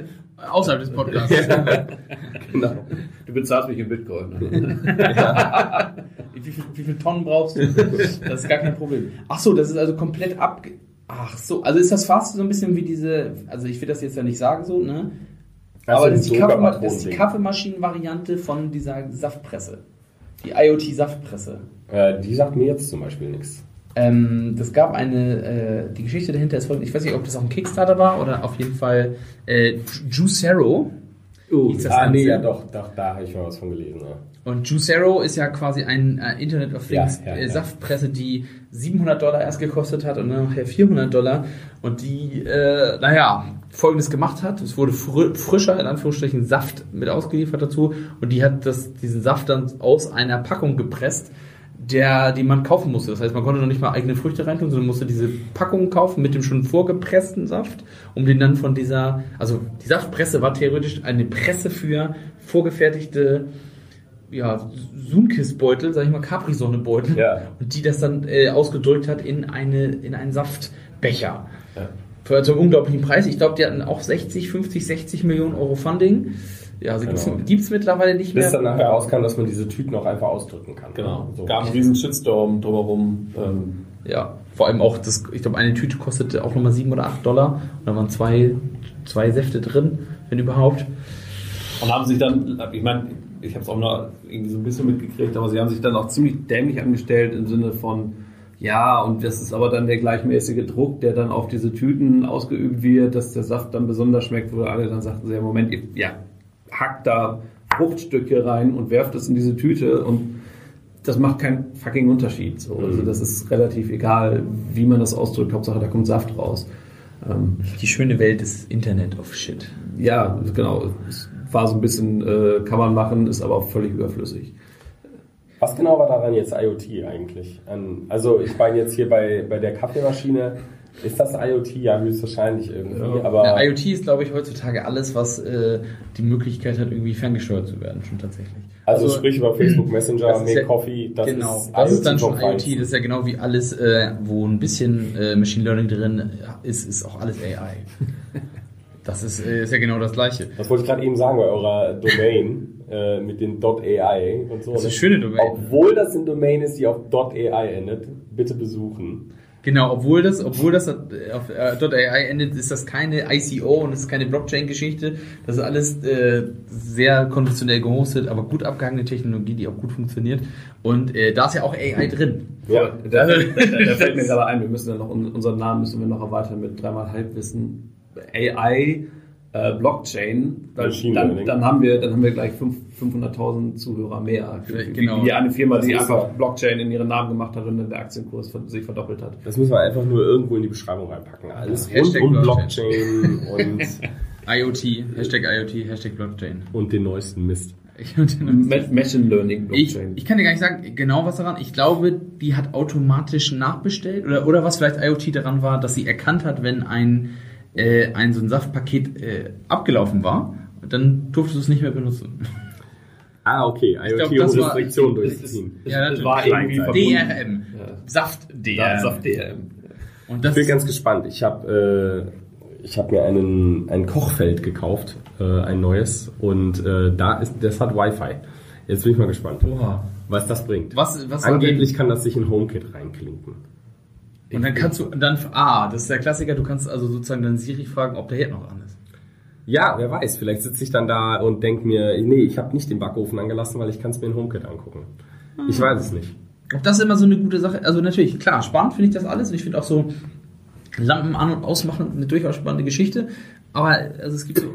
außerhalb des Podcasts. ja, [LAUGHS] genau. Du bezahlst mich in Bitcoin. [LAUGHS] ja. wie, viel, wie viele Tonnen brauchst du? Das ist gar kein Problem. Ach so, das ist also komplett ab. Ach so, also ist das fast so ein bisschen wie diese. Also ich will das jetzt ja nicht sagen so, ne? Aber das ist, die Kaffeema das ist die Kaffeemaschinen-Variante von dieser Saftpresse. Die IoT-Saftpresse. Äh, die sagt mir jetzt zum Beispiel nichts. Ähm, das gab eine, äh, die Geschichte dahinter ist folgende, ich weiß nicht, ob das auch ein Kickstarter war oder auf jeden Fall äh, Juicero. Uh, ah, nee, ja doch, doch da habe ich mal was von gelesen. Ja. Und Juicero ist ja quasi ein äh, Internet of Things ja, ja, äh, Saftpresse, die 700 Dollar erst gekostet hat und dann nachher 400 Dollar und die, äh, naja, folgendes gemacht hat. Es wurde fr frischer, in Anführungsstrichen, Saft mit ausgeliefert dazu und die hat das, diesen Saft dann aus einer Packung gepresst der, die man kaufen musste. Das heißt, man konnte noch nicht mal eigene Früchte reintun, sondern musste diese Packung kaufen mit dem schon vorgepressten Saft, um den dann von dieser, also die Saftpresse war theoretisch eine Presse für vorgefertigte ja, Zoomkiss-Beutel, sag ich mal, Capri-Sonne-Beutel, ja. und die das dann äh, ausgedrückt hat in, eine, in einen Saftbecher. Ja. Für einen unglaublichen Preis. Ich glaube, die hatten auch 60, 50, 60 Millionen Euro Funding. Ja, also genau. gibt es mittlerweile nicht mehr. Bis dann nachher rauskam, dass man diese Tüten auch einfach ausdrücken kann. Genau. So. Gab einen riesen Shitstorm drumherum. Ähm. Ja, vor allem auch, das, ich glaube, eine Tüte kostete auch nochmal 7 oder 8 Dollar. Und da waren zwei, zwei Säfte drin, wenn überhaupt. Und haben sich dann, ich meine, ich habe es auch noch irgendwie so ein bisschen mitgekriegt, aber sie haben sich dann auch ziemlich dämlich angestellt im Sinne von, ja, und das ist aber dann der gleichmäßige Druck, der dann auf diese Tüten ausgeübt wird, dass der Saft dann besonders schmeckt, wo alle dann sagten, ja, Moment, ja, hackt da Fruchtstücke rein und werft es in diese Tüte und das macht keinen fucking Unterschied. So. Also mhm. das ist relativ egal, wie man das ausdrückt. Hauptsache, da kommt Saft raus. Ähm, Die schöne Welt des Internet of Shit. Ja, genau. Es war so ein bisschen, äh, kann man machen, ist aber auch völlig überflüssig. Was genau war daran jetzt IoT eigentlich? Also ich meine jetzt hier bei, bei der Kaffeemaschine, ist das IoT? Ja, höchstwahrscheinlich irgendwie. Ja. Aber ja, IoT ist, glaube ich, heutzutage alles, was äh, die Möglichkeit hat, irgendwie ferngesteuert zu werden, schon tatsächlich. Also, also sprich über Facebook [CLEARS THROAT] Messenger, Make ja, Coffee, das genau, ist das ist dann schon IoT. Das ist ja genau wie alles, äh, wo ein bisschen äh, Machine Learning drin ist, ist auch alles AI. [LAUGHS] Das ist, äh, ist ja genau das Gleiche. Das wollte ich gerade eben sagen bei eurer Domain äh, mit den .ai und so. Das ist eine schöne Domain. Obwohl das eine Domain ist, die auf .ai endet, bitte besuchen. Genau, obwohl das, obwohl das auf äh, .ai endet, ist das keine ICO und es ist keine Blockchain-Geschichte. Das ist alles äh, sehr konventionell gehostet, aber gut abgehangene Technologie, die auch gut funktioniert. Und äh, da ist ja auch AI drin. Ja, da, da, da fällt mir [LAUGHS] gerade ein, wir müssen ja noch unseren Namen müssen wir noch erweitern mit dreimal Halbwissen. AI äh, Blockchain, weil dann, dann, haben wir, dann haben wir gleich 500.000 Zuhörer mehr. Genau. Wie eine Firma, das die einfach Blockchain in ihren Namen gemacht hat und dann der Aktienkurs sich verdoppelt hat. Das müssen wir einfach nur irgendwo in die Beschreibung reinpacken. Alles ja, rund um Blockchain, und [LAUGHS] IoT, Hashtag IoT, Hashtag Blockchain. Und den neuesten Mist. Machine Learning Blockchain. Ich, ich, kann dir gar nicht sagen, genau was daran. Ich glaube, die hat automatisch nachbestellt oder, oder was vielleicht IoT daran war, dass sie erkannt hat, wenn ein äh, ein so ein Saftpaket äh, abgelaufen war, dann durftest du es nicht mehr benutzen. Ah, okay. IoT glaub, um Restriktionen durchzuziehen. Ja, das war irgendwie DRM. Ja. Saft DRM. Saft DRM. Und das ich bin ganz gespannt. Ich habe äh, ich habe mir einen ein Kochfeld gekauft, äh, ein neues und äh, da ist das hat Wi-Fi. Jetzt bin ich mal gespannt, Oha. was das bringt. Was, was Angeblich kann das sich in HomeKit reinklinken. Und dann kannst du dann, ah, das ist der Klassiker, du kannst also sozusagen dann Siri fragen, ob der Herd noch an ist. Ja, wer weiß, vielleicht sitze ich dann da und denke mir, nee, ich habe nicht den Backofen angelassen, weil ich kann es mir in HomeKit angucken. Hm. Ich weiß es nicht. Ob das immer so eine gute Sache, also natürlich, klar, spannend finde ich das alles und ich finde auch so Lampen an- und ausmachen eine durchaus spannende Geschichte, aber also es gibt so...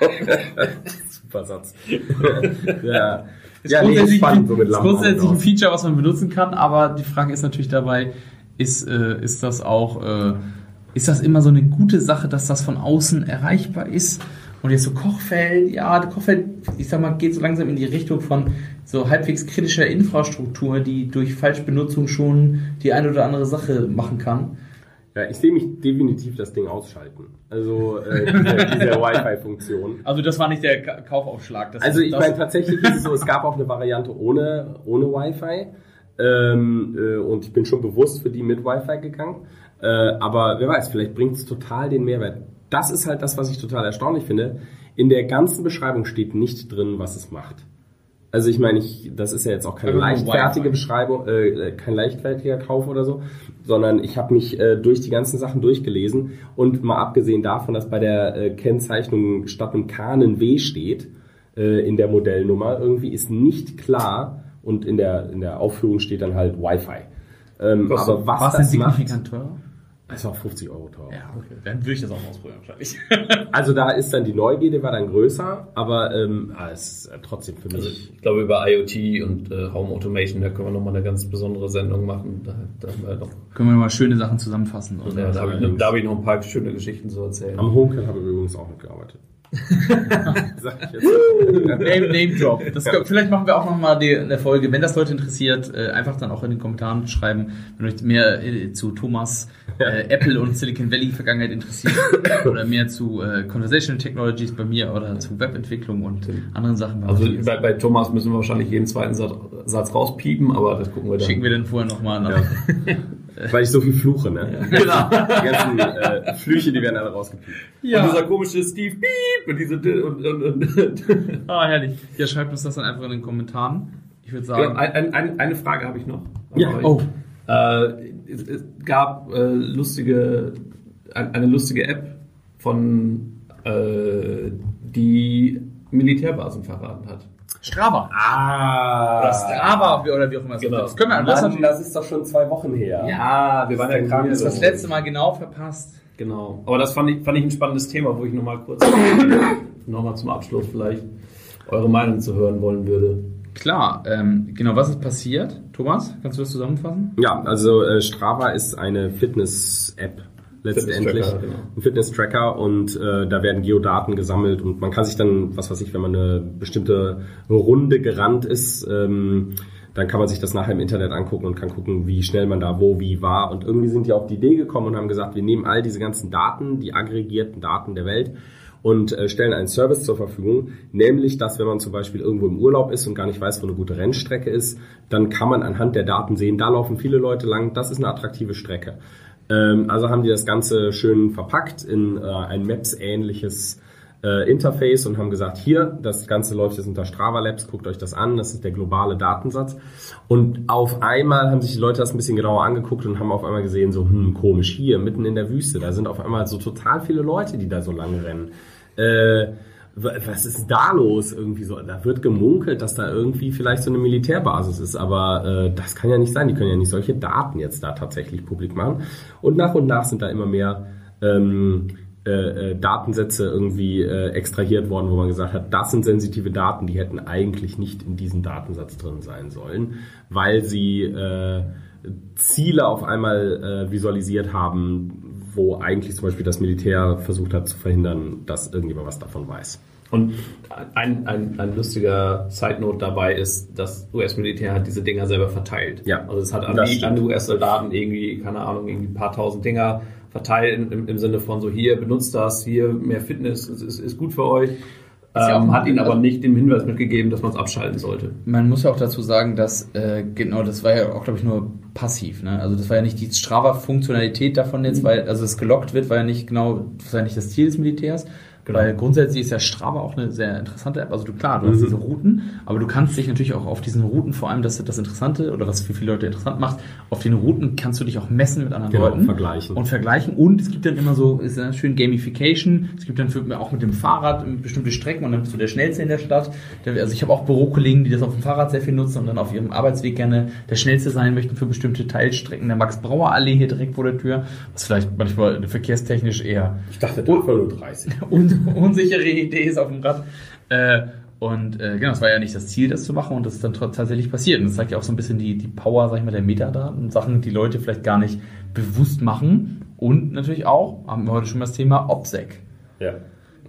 [LAUGHS] Super Satz. [LAUGHS] ja. Ist ja, grundsätzlich, nee, spannend, so mit ist grundsätzlich ein Feature, was man benutzen kann, aber die Frage ist natürlich dabei, ist, äh, ist das auch, äh, ist das immer so eine gute Sache, dass das von außen erreichbar ist? Und jetzt so Kochfeld, ja, Kochfeld, ich sag mal, geht so langsam in die Richtung von so halbwegs kritischer Infrastruktur, die durch Falschbenutzung schon die eine oder andere Sache machen kann. Ja, ich sehe mich definitiv das Ding ausschalten. Also äh, diese, diese [LAUGHS] Wi-Fi-Funktion. Also das war nicht der Ka- Kaufaufschlag. Das Also ich meine, tatsächlich ist es so, es gab auch eine Variante ohne, ohne Wi-Fi. Ähm, äh, und ich bin schon bewusst für die mit Wi-Fi gegangen. Äh, aber wer weiß, vielleicht bringt es total den Mehrwert. Das ist halt das, was ich total erstaunlich finde. In der ganzen Beschreibung steht nicht drin, was es macht. Also ich meine, ich, das ist ja jetzt auch keine nur leichtfertige. Beschreibung, äh, kein leichtfertiger Kauf oder so, sondern ich habe mich äh, durch die ganzen Sachen durchgelesen und mal abgesehen davon, dass bei der äh, Kennzeichnung statt einem K ein W steht äh, in der Modellnummer, irgendwie ist nicht klar und in der in der Aufführung steht dann halt Wi-Fi. Ähm, aber was denn das signifikant teurer? es war 50 Euro teuer. Ja, okay. Dann würde ich das auch mal ausprobieren wahrscheinlich. [LAUGHS] [LAUGHS] Also da ist dann die Neugierde war dann größer, aber ähm, ah, es ist äh, trotzdem für Also mich. ich glaube über IoT und äh, Home Automation, da können wir nochmal eine ganz besondere Sendung machen. Da, da, wir noch, Können wir mal schöne Sachen zusammenfassen. Und ja, da habe ich, noch- da hab ich noch ein paar schöne Geschichten zu erzählen. Am HomeKit habe ich übrigens auch mitgearbeitet. [LAUGHS] Sag ich jetzt. Name, Name Drop. Das, Vielleicht machen wir auch nochmal eine Folge, wenn das Leute interessiert, äh, einfach dann auch in den Kommentaren schreiben, wenn euch mehr äh, zu Thomas äh, Apple und Silicon Valley Vergangenheit interessiert [LAUGHS] oder mehr zu äh, Conversational Technologies bei mir oder zu Webentwicklung und anderen Sachen. Also bei, bei Thomas müssen wir wahrscheinlich jeden zweiten Satz, Satz rauspiepen, aber das gucken wir dann. schicken wir dann vorher nochmal nach. [LAUGHS] [LAUGHS] Weil ich so viel fluche, ne? Genau. Die ganzen äh, Flüche, die werden alle rausgepiept. Und dieser komische Steve Beep und diese und, und, und, [LAUGHS] Ah, herrlich. Ja, schreibt uns das dann einfach in den Kommentaren. Ich würde sagen. ein, ein, ein, eine Frage habe ich noch. Ja, Aber oh. Äh, es, es gab äh, lustige, ein, eine lustige App von äh, die Militärbasen verraten hat. Strava. Ah. Oder Strava oder wie auch immer es Genau. Das können wir das, Mann, das ist doch schon zwei Wochen her. Ja, wir waren ja krank. das, das letzte Mal genau verpasst. Genau. Aber das fand ich, fand ich ein spannendes Thema, wo ich nochmal kurz [COUGHS] nochmal zum Abschluss vielleicht eure Meinung zu hören wollen würde. Klar, ähm, genau, was ist passiert? Thomas, kannst du das zusammenfassen? Ja, also äh, Strava ist eine Fitness-App letztendlich. Genau. Ein Fitness-Tracker und äh, da werden Geodaten gesammelt und man kann sich dann, was weiß ich, wenn man eine bestimmte Runde gerannt ist, ähm, dann kann man sich das nachher im Internet angucken und kann gucken, wie schnell man da wo, wie war. Und irgendwie sind die auf die Idee gekommen und haben gesagt, wir nehmen all diese ganzen Daten, die aggregierten Daten der Welt und äh, stellen einen Service zur Verfügung, nämlich, dass wenn man zum Beispiel irgendwo im Urlaub ist und gar nicht weiß, wo eine gute Rennstrecke ist, dann kann man anhand der Daten sehen, da laufen viele Leute lang, das ist eine attraktive Strecke. Ähm, also haben die das Ganze schön verpackt in äh, ein Maps-ähnliches äh, Interface und haben gesagt, hier, das Ganze läuft jetzt unter Strava Labs, guckt euch das an, das ist der globale Datensatz. Und auf einmal haben sich die Leute das ein bisschen genauer angeguckt und haben auf einmal gesehen, so, hm, komisch, hier, mitten in der Wüste, da sind auf einmal so total viele Leute, die da so lang rennen. Äh, was ist da los irgendwie so? Da wird gemunkelt, dass da irgendwie vielleicht so eine Militärbasis ist, aber äh, das kann ja nicht sein. Die können ja nicht solche Daten jetzt da tatsächlich publik machen. Und nach und nach sind da immer mehr ähm, äh, äh, Datensätze irgendwie äh, extrahiert worden, wo man gesagt hat, das sind sensitive Daten, die hätten eigentlich nicht in diesem Datensatz drin sein sollen, weil sie äh, Ziele auf einmal äh, visualisiert haben, wo eigentlich zum Beispiel das Militär versucht hat zu verhindern, dass irgendjemand was davon weiß. Und ein, ein, ein lustiger Side-Note dabei ist, das US-Militär hat diese Dinger selber verteilt. Ja, Also es hat an die, an die US-Soldaten irgendwie, keine Ahnung, irgendwie ein paar tausend Dinger verteilt im, im Sinne von so hier, benutzt das, hier mehr Fitness, ist, ist, ist gut für euch. ja Ähm, hat ihnen aber nicht den Hinweis mitgegeben, dass man es abschalten sollte. Man muss ja auch dazu sagen, dass äh, genau das war ja auch glaube ich nur passiv. Ne? Also das war ja nicht die Strava-Funktionalität davon jetzt, weil also es gelockt wird, war ja nicht genau, das war ja nicht das Ziel des Militärs. Weil grundsätzlich ist ja Strava auch eine sehr interessante App. Also du klar, du hast diese Routen, aber du kannst dich natürlich auch auf diesen Routen, vor allem das das Interessante oder was für viele Leute interessant macht, auf den Routen kannst du dich auch messen mit anderen Genau, Leuten vergleichen. und vergleichen. Und es gibt dann immer so, ist ja schön Gamification. Es gibt dann für, auch mit dem Fahrrad bestimmte Strecken und dann bist du der Schnellste in der Stadt. Also ich habe auch Bürokollegen, die das auf dem Fahrrad sehr viel nutzen und dann auf ihrem Arbeitsweg gerne der Schnellste sein möchten für bestimmte Teilstrecken. Der Max-Brauer-Allee hier direkt vor der Tür, was vielleicht manchmal verkehrstechnisch eher Ich dachte, da war nur 30. [LAUGHS] un [LAUGHS] unsichere Idee ist auf dem Rad. Äh, und äh, genau, es war ja nicht das Ziel, das zu machen und das ist dann tatsächlich passiert. Und das zeigt ja auch so ein bisschen die, die Power, sag ich mal, der Metadaten, Sachen, die Leute vielleicht gar nicht bewusst machen. Und natürlich auch, haben wir heute schon mal das Thema OPSEC. Ja.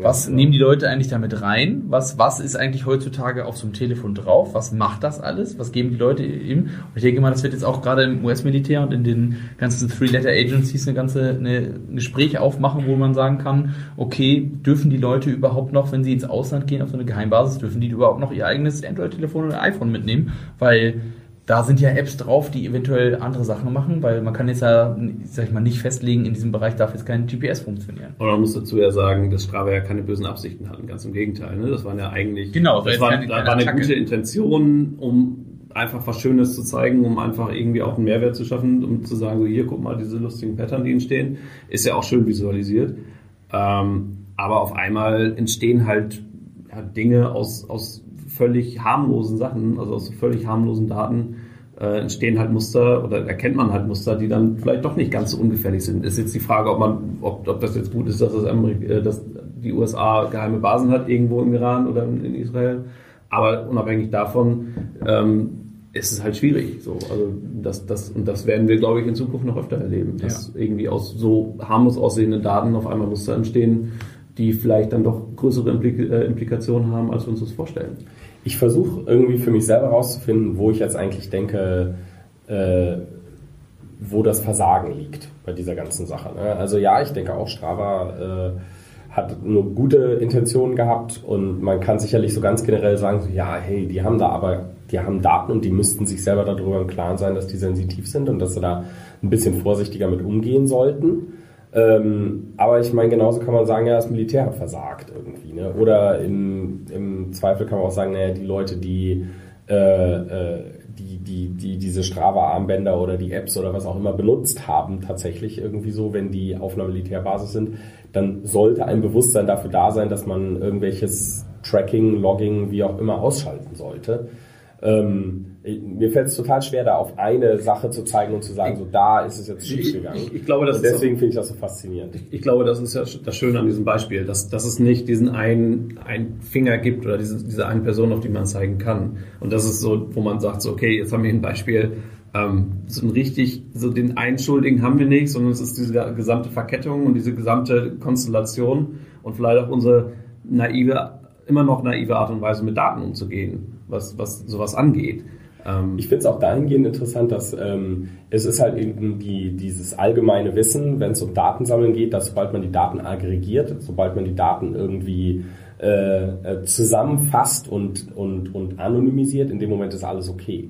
Was ja, nehmen die Leute eigentlich damit rein? Was, was ist eigentlich heutzutage auf so einem Telefon drauf? Was macht das alles? Was geben die Leute ihm? Und ich denke mal, das wird jetzt auch gerade im US-Militär und in den ganzen Three-Letter-Agencies eine ganze eine, ein Gespräch aufmachen, wo man sagen kann, okay, dürfen die Leute überhaupt noch, wenn sie ins Ausland gehen auf so eine Geheimbasis, dürfen die überhaupt noch ihr eigenes Android-Telefon oder iPhone mitnehmen? Weil da sind ja Apps drauf, die eventuell andere Sachen machen, weil man kann jetzt ja, sag ich mal, nicht festlegen, in diesem Bereich darf jetzt kein GPS funktionieren. Oder man muss dazu ja sagen, dass Strava ja keine bösen Absichten hatten, ganz im Gegenteil. Ne? Das waren ja eigentlich, genau, das, das war, keine, keine war eine gute Intention, um einfach was Schönes zu zeigen, um einfach irgendwie auch einen Mehrwert zu schaffen, um zu sagen, so hier, guck mal, diese lustigen Pattern, die entstehen, ist ja auch schön visualisiert. Ähm, aber auf einmal entstehen halt ja, Dinge aus, aus völlig harmlosen Sachen, also aus völlig harmlosen Daten, äh, entstehen halt Muster oder erkennt man halt Muster, die dann vielleicht doch nicht ganz so ungefährlich sind. Ist jetzt die Frage, ob man, ob, ob das jetzt gut ist, dass, das Amerik äh, dass die USA geheime Basen hat irgendwo im Iran oder in Israel. Aber unabhängig davon ähm, ist es halt schwierig. So, also das, das, und das werden wir, glaube ich, in Zukunft noch öfter erleben, dass ja. irgendwie aus so harmlos aussehenden Daten auf einmal Muster entstehen, die vielleicht dann doch größere Implik äh, Implikationen haben, als wir uns das vorstellen ich versuche irgendwie für mich selber herauszufinden, wo ich jetzt eigentlich denke, äh, wo das Versagen liegt bei dieser ganzen Sache. Ne? Also ja, ich denke auch, Strava äh, hat nur gute Intentionen gehabt und man kann sicherlich so ganz generell sagen, so, ja, hey, die haben da aber, die haben Daten und die müssten sich selber darüber im Klaren sein, dass die sensitiv sind und dass sie da ein bisschen vorsichtiger mit umgehen sollten. Ähm, aber ich meine, genauso kann man sagen, ja, das Militär hat versagt irgendwie. Ne? Oder im, im Zweifel kann man auch sagen, naja, die Leute, die, äh, äh, die, die, die diese Strava-Armbänder oder die Apps oder was auch immer benutzt haben, tatsächlich irgendwie so, wenn die auf einer Militärbasis sind, dann sollte ein Bewusstsein dafür da sein, dass man irgendwelches Tracking, Logging, wie auch immer ausschalten sollte. Ähm, mir fällt es total schwer, da auf eine Sache zu zeigen und zu sagen, so da ist es jetzt schief gegangen. Ich, ich, glaube, das und deswegen finde ich das so faszinierend. Ich, ich, glaube, das ist ja das Schöne an diesem Beispiel, dass, dass es nicht diesen einen, einen Finger gibt oder diese, diese eine Person, auf die man zeigen kann. Und das ist so, wo man sagt, so, okay, jetzt haben wir ein Beispiel, ähm, so ein richtig, so den einen Schuldigen haben wir nicht, sondern es ist diese gesamte Verkettung und diese gesamte Konstellation und vielleicht auch unsere naive, immer noch naive Art und Weise mit Daten umzugehen, was, was sowas angeht. Ähm, ich finde es auch dahingehend interessant, dass ähm, es ist halt eben die, dieses allgemeine Wissen, wenn es um Datensammeln geht, dass sobald man die Daten aggregiert, sobald man die Daten irgendwie äh, äh, zusammenfasst und, und, und anonymisiert, in dem Moment ist alles okay.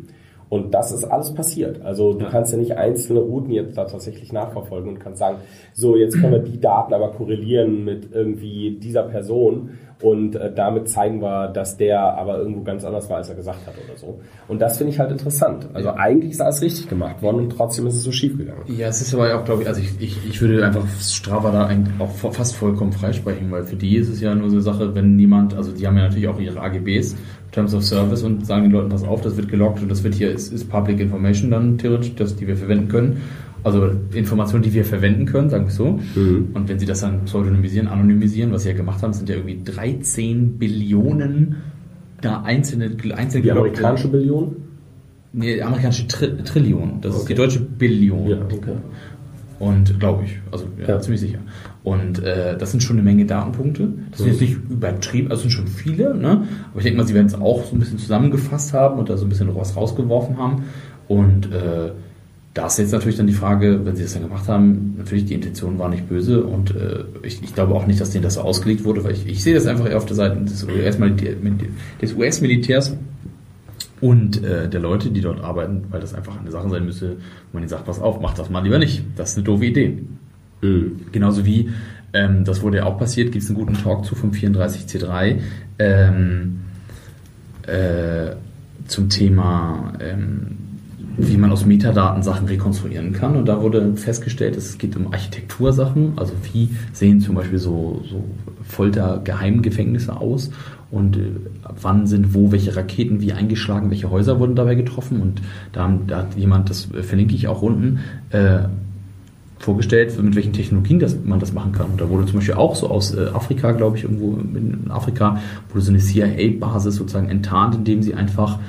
Und das ist alles passiert. Also du ja. kannst ja nicht einzelne Routen jetzt da tatsächlich nachverfolgen und kannst sagen, so jetzt können wir die Daten aber korrelieren mit irgendwie dieser Person und äh, damit zeigen wir, dass der aber irgendwo ganz anders war, als er gesagt hat oder so. Und das finde ich halt interessant. Also ja. eigentlich ist alles richtig gemacht worden und trotzdem ist es so schief gegangen. Ja, es ist aber auch, glaube ich, also ich, ich, ich würde einfach Strava da eigentlich auch fast vollkommen freisprechen, weil für die ist es ja nur so eine Sache, wenn niemand, also die haben ja natürlich auch ihre AGBs, Terms of Service und sagen den Leuten, pass auf, das wird gelockt und das wird hier, ist, ist Public Information dann theoretisch, das, die wir verwenden können. Also Informationen, die wir verwenden können, sagen wir so. Mhm. Und wenn sie das dann pseudonymisieren, anonymisieren, was sie ja gemacht haben, sind ja irgendwie 13 Billionen da einzelne, einzelne Die amerikanische Billion? Nee, amerikanische Tri Trillion. Das okay. ist die deutsche Billion. Ja, okay. Und glaube ich, also ja, ja. ziemlich sicher. Und äh, das sind schon eine Menge Datenpunkte. Das sind jetzt nicht übertrieben, also sind schon viele, ne? Aber ich denke mal, sie werden es auch so ein bisschen zusammengefasst haben und da so ein bisschen was rausgeworfen haben. Und äh, da ist jetzt natürlich dann die Frage, wenn sie das dann gemacht haben, natürlich die Intention war nicht böse und äh, ich, ich, glaube auch nicht, dass denen das so ausgelegt wurde, weil ich, ich sehe das einfach eher auf der Seite des US-Militärs und äh, der Leute, die dort arbeiten, weil das einfach eine Sache sein müsste, wo man ihnen sagt, pass auf, mach das mal lieber nicht. Das ist eine doofe Idee. Mhm. Genauso wie, ähm, das wurde ja auch passiert, gibt es einen guten Talk zu vom 34C3 ähm, äh, zum Thema ähm, wie man aus Metadaten Sachen rekonstruieren kann. Und da wurde festgestellt, es geht um Architektursachen, also wie sehen zum Beispiel so, so Folter-Geheimgefängnisse aus und äh, wann sind wo welche Raketen wie eingeschlagen, welche Häuser wurden dabei getroffen. Und da, da hat jemand, das verlinke ich auch unten, äh, vorgestellt, mit welchen Technologien das, man das machen kann. Und da wurde zum Beispiel auch so aus äh, Afrika, glaube ich, irgendwo in Afrika, wurde so eine CIA-Basis sozusagen enttarnt, indem sie einfach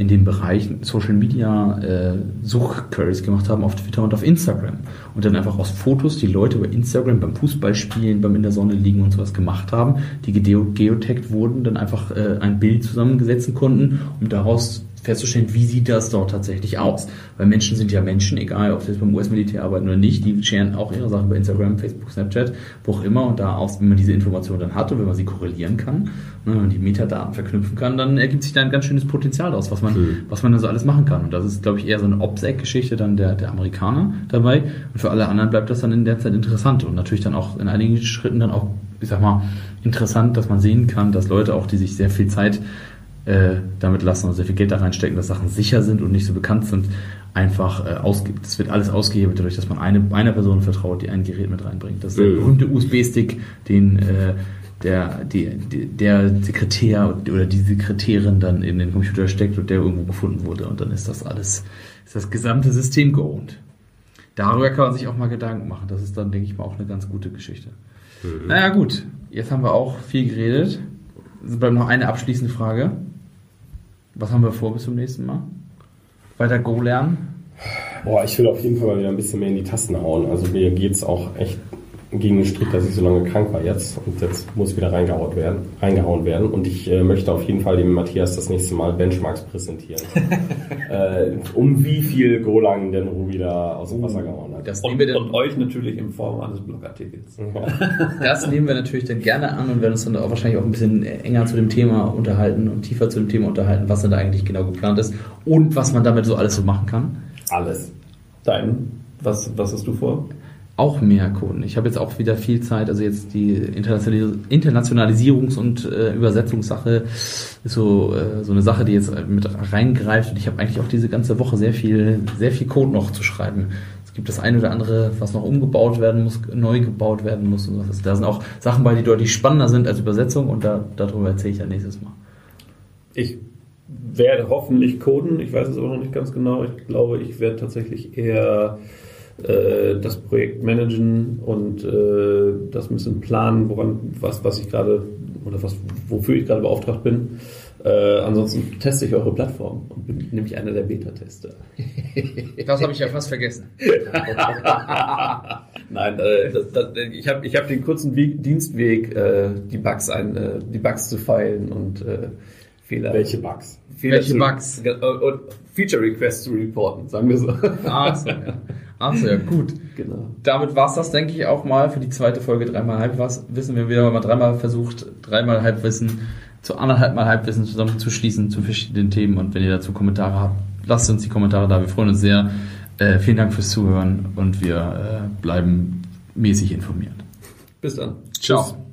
in dem Bereich Social Media äh, Suchqueries gemacht haben auf Twitter und auf Instagram. Und dann einfach aus Fotos die Leute über Instagram beim Fußballspielen, beim in der Sonne liegen und sowas gemacht haben, die geotaggt wurden, dann einfach äh, ein Bild zusammengesetzen konnten, um daraus festzustellen, wie sieht das dort tatsächlich aus. Weil Menschen sind ja Menschen, egal ob sie jetzt beim US-Militär arbeiten oder nicht, die scheren auch ihre Sachen bei Instagram, Facebook, Snapchat, wo auch immer. Und da aus, wenn man diese Informationen dann hat und wenn man sie korrelieren kann, ne, wenn man die Metadaten verknüpfen kann, dann ergibt sich da ein ganz schönes Potenzial daraus, was man, mhm. was man dann so alles machen kann. Und das ist, glaube ich, eher so eine OPSEC-Geschichte dann der, der Amerikaner dabei. Und für alle anderen bleibt das dann in der Zeit interessant und natürlich dann auch in einigen Schritten dann auch, ich sag mal, interessant, dass man sehen kann, dass Leute auch, die sich sehr viel Zeit äh, damit lassen und sehr viel Geld da reinstecken, dass Sachen sicher sind und nicht so bekannt sind, einfach äh, ausgibt. Das wird alles ausgehebelt dadurch, dass man eine, einer Person vertraut, die ein Gerät mit reinbringt. Das ist der berühmte USB-Stick, den äh, der, die, der Sekretär oder die Sekretärin dann in den Computer steckt und der irgendwo gefunden wurde und dann ist das alles, ist das gesamte System geohnt. Darüber kann man sich auch mal Gedanken machen. Das ist dann, denke ich mal, auch eine ganz gute Geschichte. Mhm. Naja, gut. Jetzt haben wir auch viel geredet. Es bleibt noch eine abschließende Frage. Was haben wir vor bis zum nächsten Mal? Weiter Go lernen? Boah, ich will auf jeden Fall mal wieder ein bisschen mehr in die Tasten hauen. Also mir geht es auch echt gegen den Strick, dass ich so lange krank war jetzt und jetzt muss wieder reingehauen werden. Reingehauen werden. Und ich äh, möchte auf jeden Fall dem Matthias das nächste Mal Benchmarks präsentieren. [LAUGHS] äh, um wie viel Golang denn Ruby da aus dem Wasser gehauen hat. Das und, und euch natürlich in Form eines Blogartikels. [LAUGHS] das nehmen wir natürlich dann gerne an und werden uns dann auch wahrscheinlich auch ein bisschen enger zu dem Thema unterhalten und tiefer zu dem Thema unterhalten, was denn da eigentlich genau geplant ist und was man damit so alles so machen kann. Alles. Dein, was, was hast du vor? Auch mehr Kunden. Ich habe jetzt auch wieder viel Zeit, also jetzt die Internationalisierungs- und äh, Übersetzungssache ist so, äh, so eine Sache, die jetzt mit reingreift und ich habe eigentlich auch diese ganze Woche sehr viel, sehr viel Code noch zu schreiben. Es gibt das eine oder andere, was noch umgebaut werden muss, neu gebaut werden muss und was. Da sind auch Sachen bei, die deutlich spannender sind als Übersetzung und da, darüber erzähle ich ja nächstes Mal. Ich werde hoffentlich coden, ich weiß es aber noch nicht ganz genau. Ich glaube, ich werde tatsächlich eher äh, das Projekt managen und äh, das ein bisschen planen, woran, was, was ich gerade oder was, wofür ich gerade beauftragt bin. Äh, ansonsten teste ich eure Plattform und bin nämlich einer der Beta-Tester. [LAUGHS] Das habe ich ja fast vergessen. [LAUGHS] Nein, äh, das, das, ich habe ich hab den kurzen Weg, Dienstweg, äh, die Bugs ein, äh, die Bugs zu feilen und äh, Fehler. Welche Bugs? Fehler Welche zu, Bugs? Und Feature Requests zu reporten, sagen wir so. Ah, so, ja. [LAUGHS] Achso, ja, gut. Genau. Damit war es das, denke ich, auch mal für die zweite Folge dreimal Halbwissen. Wir wieder mal dreimal versucht, dreimal Halbwissen zu anderthalb Mal Halbwissen zusammenzuschließen zu verschiedenen Themen. Und wenn ihr dazu Kommentare habt, lasst uns die Kommentare da. Wir freuen uns sehr. Äh, vielen Dank fürs Zuhören und wir äh, bleiben mäßig informiert. Bis dann. Ciao. Tschüss.